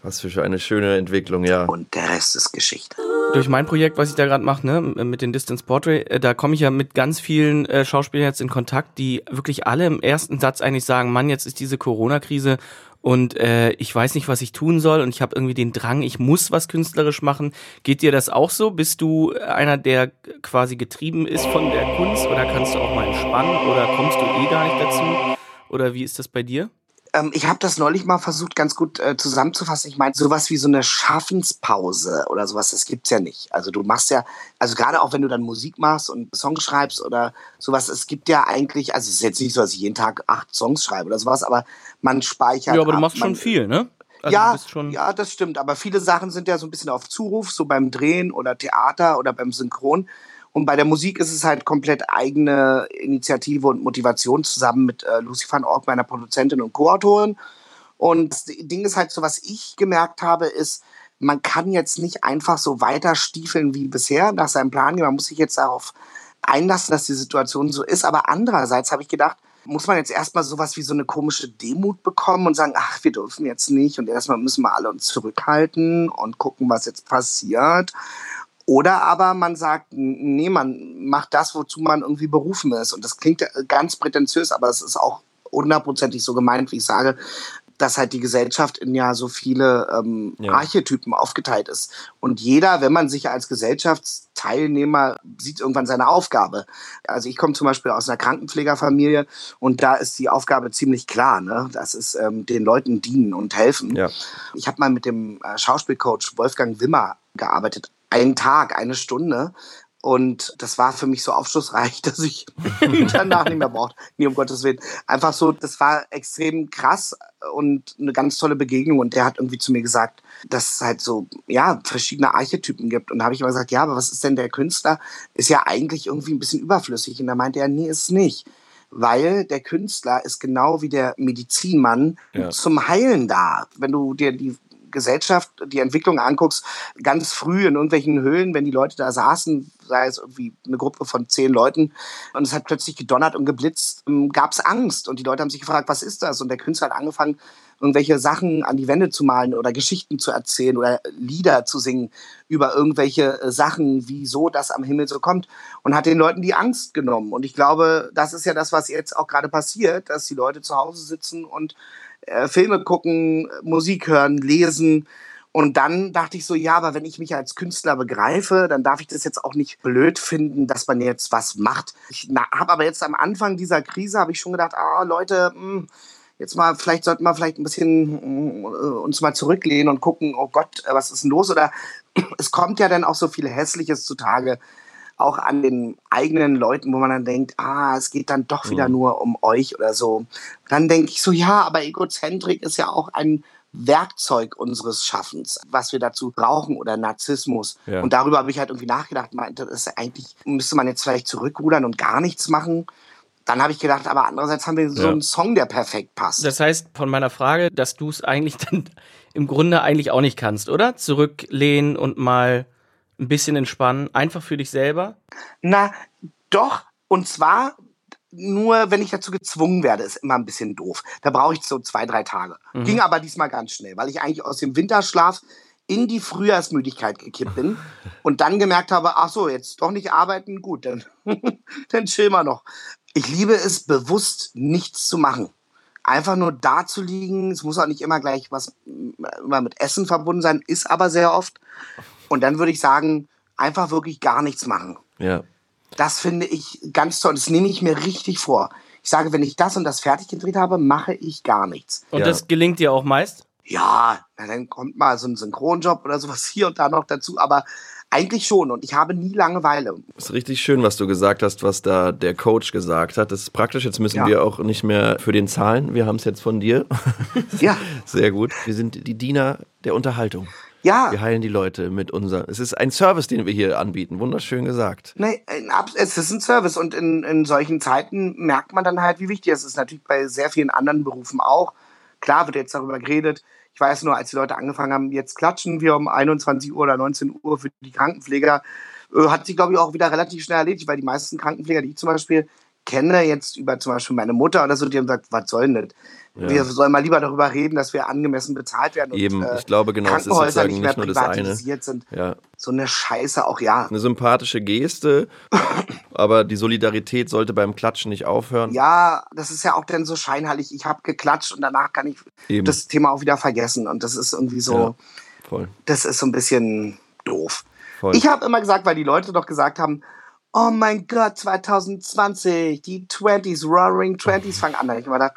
S5: Was für eine schöne Entwicklung, ja.
S3: Und der Rest ist Geschichte.
S10: Durch mein Projekt, was ich da gerade mache, ne, mit den Distance Portrait, äh, da komme ich ja mit ganz vielen äh, Schauspielern jetzt in Kontakt, die wirklich alle im ersten Satz eigentlich sagen, Mann, jetzt ist diese Corona-Krise und äh, ich weiß nicht, was ich tun soll und ich habe irgendwie den Drang, ich muss was künstlerisch machen. Geht dir das auch so? Bist du einer, der quasi getrieben ist von der Kunst oder kannst du auch mal entspannen oder kommst du eh gar nicht dazu? Oder wie ist das bei dir?
S3: Ähm, ich habe das neulich mal versucht, ganz gut äh, zusammenzufassen. Ich meine, sowas wie so eine Schaffenspause oder sowas, das gibt's ja nicht. Also du machst ja, also gerade auch wenn du dann Musik machst und Songs schreibst oder sowas, es gibt ja eigentlich, also es ist jetzt nicht so, dass ich jeden Tag acht Songs schreibe oder sowas, aber man speichert.
S10: ja, aber du
S3: ab,
S10: machst
S3: man,
S10: schon viel, ne? Also du
S3: ja, ja, das stimmt. Aber viele Sachen sind ja so ein bisschen auf Zuruf, so beim Drehen oder Theater oder beim Synchron. Und bei der Musik ist es halt komplett eigene Initiative und Motivation zusammen mit äh, Lucy van Ork, meiner Produzentin und Co-Autorin. Und das Ding ist halt so, was ich gemerkt habe, ist, man kann jetzt nicht einfach so weiter stiefeln wie bisher nach seinem Plan. Man muss sich jetzt darauf einlassen, dass die Situation so ist. Aber andererseits habe ich gedacht, muss man jetzt erstmal sowas wie so eine komische Demut bekommen und sagen, ach, wir dürfen jetzt nicht und erstmal müssen wir alle uns zurückhalten und gucken, was jetzt passiert. Oder aber man sagt, nee, man macht das, wozu man irgendwie berufen ist. Und das klingt ganz prätentiös, aber es ist auch hundertprozentig so gemeint, wie ich sage dass halt die Gesellschaft in ja so viele ähm, ja. Archetypen aufgeteilt ist. Und jeder, wenn man sich als Gesellschaftsteilnehmer sieht, irgendwann seine Aufgabe. Also ich komme zum Beispiel aus einer Krankenpflegerfamilie und da ist die Aufgabe ziemlich klar. Ne? Das ist ähm, den Leuten dienen und helfen. Ja. Ich habe mal mit dem äh, Schauspielcoach Wolfgang Wimmer gearbeitet. Einen Tag, eine Stunde. Und das war für mich so aufschlussreich, dass ich danach nicht mehr brauchte. Nee, um Gottes Willen. Einfach so, das war extrem krass und eine ganz tolle Begegnung. Und der hat irgendwie zu mir gesagt, dass es halt so, ja, verschiedene Archetypen gibt. Und da habe ich immer gesagt, ja, aber was ist denn der Künstler? Ist ja eigentlich irgendwie ein bisschen überflüssig. Und da meinte er, nee, ist es nicht. Weil der Künstler ist genau wie der Medizinmann ja. zum Heilen da. Wenn du dir die Gesellschaft die Entwicklung anguckst, ganz früh in irgendwelchen Höhlen, wenn die Leute da saßen, sei es irgendwie eine Gruppe von zehn Leuten und es hat plötzlich gedonnert und geblitzt, ähm, gab es Angst und die Leute haben sich gefragt, was ist das? Und der Künstler hat angefangen, irgendwelche Sachen an die Wände zu malen oder Geschichten zu erzählen oder Lieder zu singen über irgendwelche äh, Sachen, wieso das am Himmel so kommt und hat den Leuten die Angst genommen. Und ich glaube, das ist ja das, was jetzt auch gerade passiert, dass die Leute zu Hause sitzen und äh, Filme gucken, Musik hören, lesen. Und dann dachte ich so, ja, aber wenn ich mich als Künstler begreife, dann darf ich das jetzt auch nicht blöd finden, dass man jetzt was macht. Ich habe aber jetzt am Anfang dieser Krise habe ich schon gedacht, ah Leute, hm, jetzt mal, vielleicht sollten wir vielleicht ein bisschen äh, uns mal zurücklehnen und gucken, oh Gott, was ist denn los? Oder es kommt ja dann auch so viel Hässliches zutage, auch an den eigenen Leuten, wo man dann denkt, ah, es geht dann doch wieder mhm. nur um euch oder so. Dann denke ich so, ja, aber Egozentrik ist ja auch ein Werkzeug unseres Schaffens, was wir dazu brauchen oder Narzissmus. Ja. Und darüber habe ich halt irgendwie nachgedacht, meinte, das ist eigentlich, müsste man jetzt vielleicht zurückrudern und gar nichts machen. Dann habe ich gedacht, aber andererseits haben wir so ja. einen Song, der perfekt passt.
S10: Das heißt von meiner Frage, dass du es eigentlich dann im Grunde eigentlich auch nicht kannst, oder? Zurücklehnen und mal ein bisschen entspannen, einfach für dich selber?
S3: Na, doch. Und zwar nur, wenn ich dazu gezwungen werde, ist immer ein bisschen doof. Da brauche ich so zwei, drei Tage. Mhm. Ging aber diesmal ganz schnell, weil ich eigentlich aus dem Winterschlaf in die Frühjahrsmüdigkeit gekippt bin und dann gemerkt habe, ach so, jetzt doch nicht arbeiten, gut, dann, dann chill mal noch. Ich liebe es, bewusst nichts zu machen. Einfach nur da zu liegen. Es muss auch nicht immer gleich was immer mit Essen verbunden sein, ist aber sehr oft. Und dann würde ich sagen, einfach wirklich gar nichts machen.
S5: Ja.
S3: Das finde ich ganz toll. Das nehme ich mir richtig vor. Ich sage, wenn ich das und das fertig gedreht habe, mache ich gar nichts.
S10: Und ja. das gelingt dir auch meist?
S3: Ja, dann kommt mal so ein Synchronjob oder sowas hier und da noch dazu, aber eigentlich schon und ich habe nie Langeweile.
S5: Das ist richtig schön, was du gesagt hast, was da der Coach gesagt hat. Das ist praktisch. Jetzt müssen ja. wir auch nicht mehr für den zahlen. Wir haben es jetzt von dir.
S3: Ja.
S5: Sehr gut. Wir sind die Diener der Unterhaltung.
S3: Ja.
S5: Wir heilen die Leute mit unser. Es ist ein Service, den wir hier anbieten. Wunderschön gesagt.
S3: Nee, es ist ein Service und in, in solchen Zeiten merkt man dann halt, wie wichtig es ist. Natürlich bei sehr vielen anderen Berufen auch. Klar wird jetzt darüber geredet. Ich weiß nur, als die Leute angefangen haben, jetzt klatschen wir um 21 Uhr oder 19 Uhr für die Krankenpfleger, äh, hat sich, glaube ich, auch wieder relativ schnell erledigt, weil die meisten Krankenpfleger, die ich zum Beispiel kenne, jetzt über zum Beispiel meine Mutter oder so, die haben gesagt, was soll denn das? Ja. Wir sollen mal lieber darüber reden, dass wir angemessen bezahlt werden.
S5: Eben, und, äh, ich glaube genau, sozusagen nicht, nicht nur das eine.
S3: Sind. Ja. So eine Scheiße auch, ja.
S5: Eine sympathische Geste, aber die Solidarität sollte beim Klatschen nicht aufhören.
S3: Ja, das ist ja auch dann so scheinheilig. Ich habe geklatscht und danach kann ich Eben. das Thema auch wieder vergessen. Und das ist irgendwie so, ja,
S5: voll.
S3: das ist so ein bisschen doof. Voll. Ich habe immer gesagt, weil die Leute doch gesagt haben, oh mein Gott, 2020, die 20s, Roaring 20s fangen an. Da habe ich immer gedacht,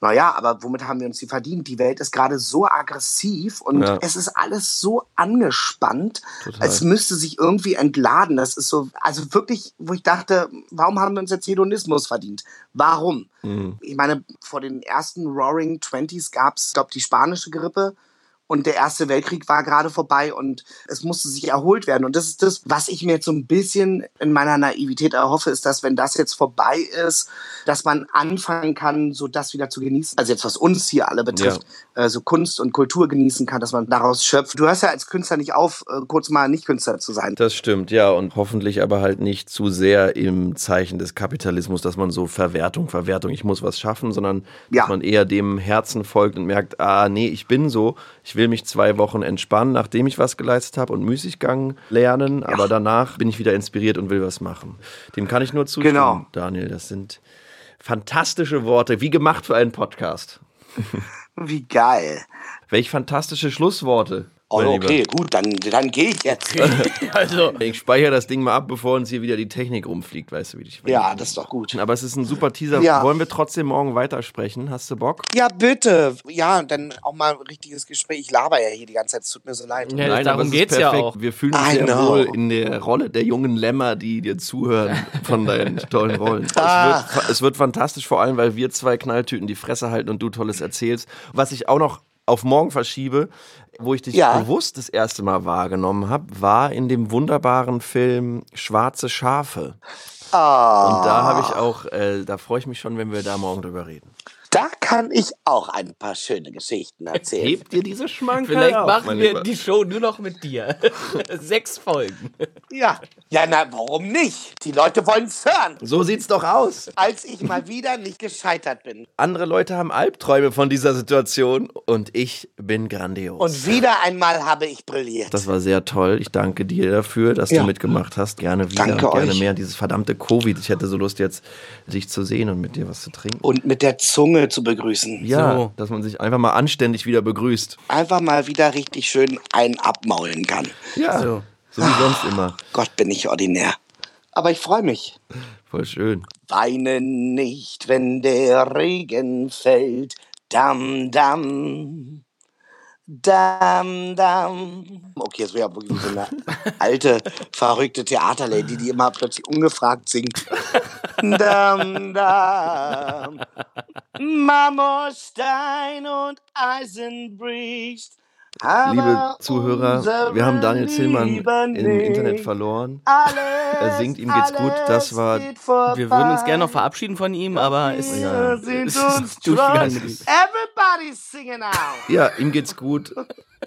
S3: naja, aber womit haben wir uns die verdient? Die Welt ist gerade so aggressiv und ja. es ist alles so angespannt, Total. als müsste sich irgendwie entladen. Das ist so, also wirklich, wo ich dachte, warum haben wir uns jetzt Hedonismus verdient? Warum? Mhm. Ich meine, vor den ersten Roaring Twenties gab es, glaube die spanische Grippe und der Erste Weltkrieg war gerade vorbei und es musste sich erholt werden. Und das ist das, was ich mir jetzt so ein bisschen in meiner Naivität erhoffe, ist, dass wenn das jetzt vorbei ist, dass man anfangen kann, so das wieder zu genießen. Also jetzt was uns hier alle betrifft, äh, so Kunst und Kultur genießen kann, dass man daraus schöpft. Du hörst ja als Künstler nicht auf, äh, kurz mal nicht Künstler zu sein.
S5: Das stimmt, ja. Und hoffentlich aber halt nicht zu sehr im Zeichen des Kapitalismus, dass man so Verwertung, Verwertung, ich muss was schaffen, sondern
S3: Ja.
S5: dass man eher dem Herzen folgt und merkt, ah, nee, ich bin so, ich will mich zwei Wochen entspannen, nachdem ich was geleistet habe und Müßiggang lernen, aber danach bin ich wieder inspiriert und will was machen. Dem kann ich nur zustimmen,
S3: Genau.
S5: Daniel. Das sind fantastische Worte, wie gemacht für einen Podcast.
S3: Wie geil.
S5: Welch fantastische Schlussworte.
S3: Oh,
S5: mein Lieber.
S3: okay, gut, dann, dann gehe ich jetzt.
S5: Also, ich speichere das Ding mal ab, bevor uns hier wieder die Technik rumfliegt, weißt du, wie ich
S3: Ja, das ist doch gut.
S5: Aber es ist ein super Teaser.
S3: Ja.
S5: Wollen wir trotzdem morgen weitersprechen? Hast du Bock?
S3: Ja, bitte. Ja, dann auch mal ein richtiges Gespräch. Ich laber ja hier die ganze Zeit, es tut mir so leid.
S5: Nein, aber es ist perfekt. Wir fühlen uns
S3: I
S5: sehr
S3: know.
S5: wohl in der Rolle der jungen Lämmer, die dir zuhören von deinen tollen Rollen.
S3: Ah.
S5: Es, wird, es wird fantastisch, vor allem, weil wir zwei Knalltüten die Fresse halten und du Tolles erzählst. Was ich auch noch auf morgen verschiebe, wo ich dich
S3: Ja.
S5: bewusst das erste Mal wahrgenommen habe, war in dem wunderbaren Film Schwarze Schafe.
S3: Ah.
S5: Und da habe ich auch, äh, da freue ich mich schon, wenn wir da morgen drüber reden.
S3: Da kann ich auch ein paar schöne Geschichten erzählen.
S5: Hebt dir diese Schmankerl
S10: Vielleicht
S5: auf,
S10: machen wir
S5: Lieber.
S10: die Show nur noch mit dir. Sechs Folgen.
S3: Ja. Ja, na, warum nicht? Die Leute wollen es hören.
S5: So sieht's doch aus.
S3: Als ich mal wieder nicht gescheitert bin.
S5: Andere Leute haben Albträume von dieser Situation und ich bin grandios.
S3: Und wieder einmal habe ich brilliert.
S5: das war sehr toll. Ich danke dir dafür, dass
S3: Ja.
S5: du mitgemacht hast. Gerne wieder
S3: Danke
S5: und gerne
S3: euch.
S5: mehr. Dieses verdammte Covid. Ich hätte so Lust, jetzt dich zu sehen und mit dir was zu trinken.
S3: Und mit der Zunge zu begrüßen.
S5: Ja,
S3: So.
S5: dass man sich einfach mal anständig wieder begrüßt.
S3: Einfach mal wieder richtig schön einen abmaulen kann.
S5: Ja, so, so wie sonst immer.
S3: Gott, bin ich ordinär. Aber ich freue mich.
S5: Voll schön.
S3: Weine nicht, wenn der Regen fällt. Dam, dam. Dam, dam. Okay, das wäre ja wirklich so eine alte, verrückte Theaterlady, die immer plötzlich ungefragt singt. Dam, dam. Marmorstein und Eisen bricht.
S5: Liebe Zuhörer, wir haben Daniel Zillmann im Internet verloren. Er singt, ihm geht's gut. Das war.
S10: Wir würden uns gerne noch verabschieden von ihm, aber es,
S5: Ja.
S10: es ist durchgegangen.
S3: Everybody's singing now.
S5: Ja, ihm geht's gut.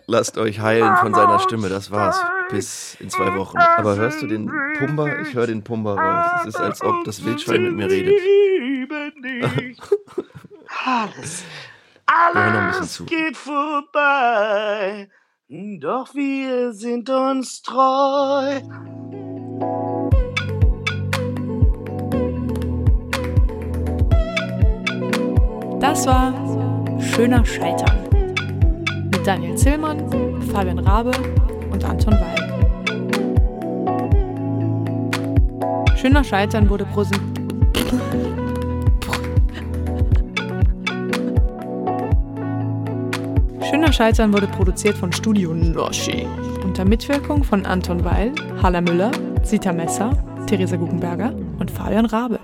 S5: Lasst euch heilen von seiner Stimme. Das war's. Bis in zwei Wochen. Aber hörst du den Pumper? Ich höre den Pumper raus. Es ist, als ob das Wildschwein mit mir redet.
S3: Alles. Alles geht vorbei, doch wir sind uns treu.
S4: Das war Schöner Scheitern. Mit Daniel Zillmann, Fabian Rabe und Anton Weil. Schöner Scheitern wurde präsentiert. Scheitern wurde produziert von Studio Noschi. Unter Mitwirkung von Anton Weil, Halla Müller, Sita Messer, Theresa Guggenberger und Fabian Rabe.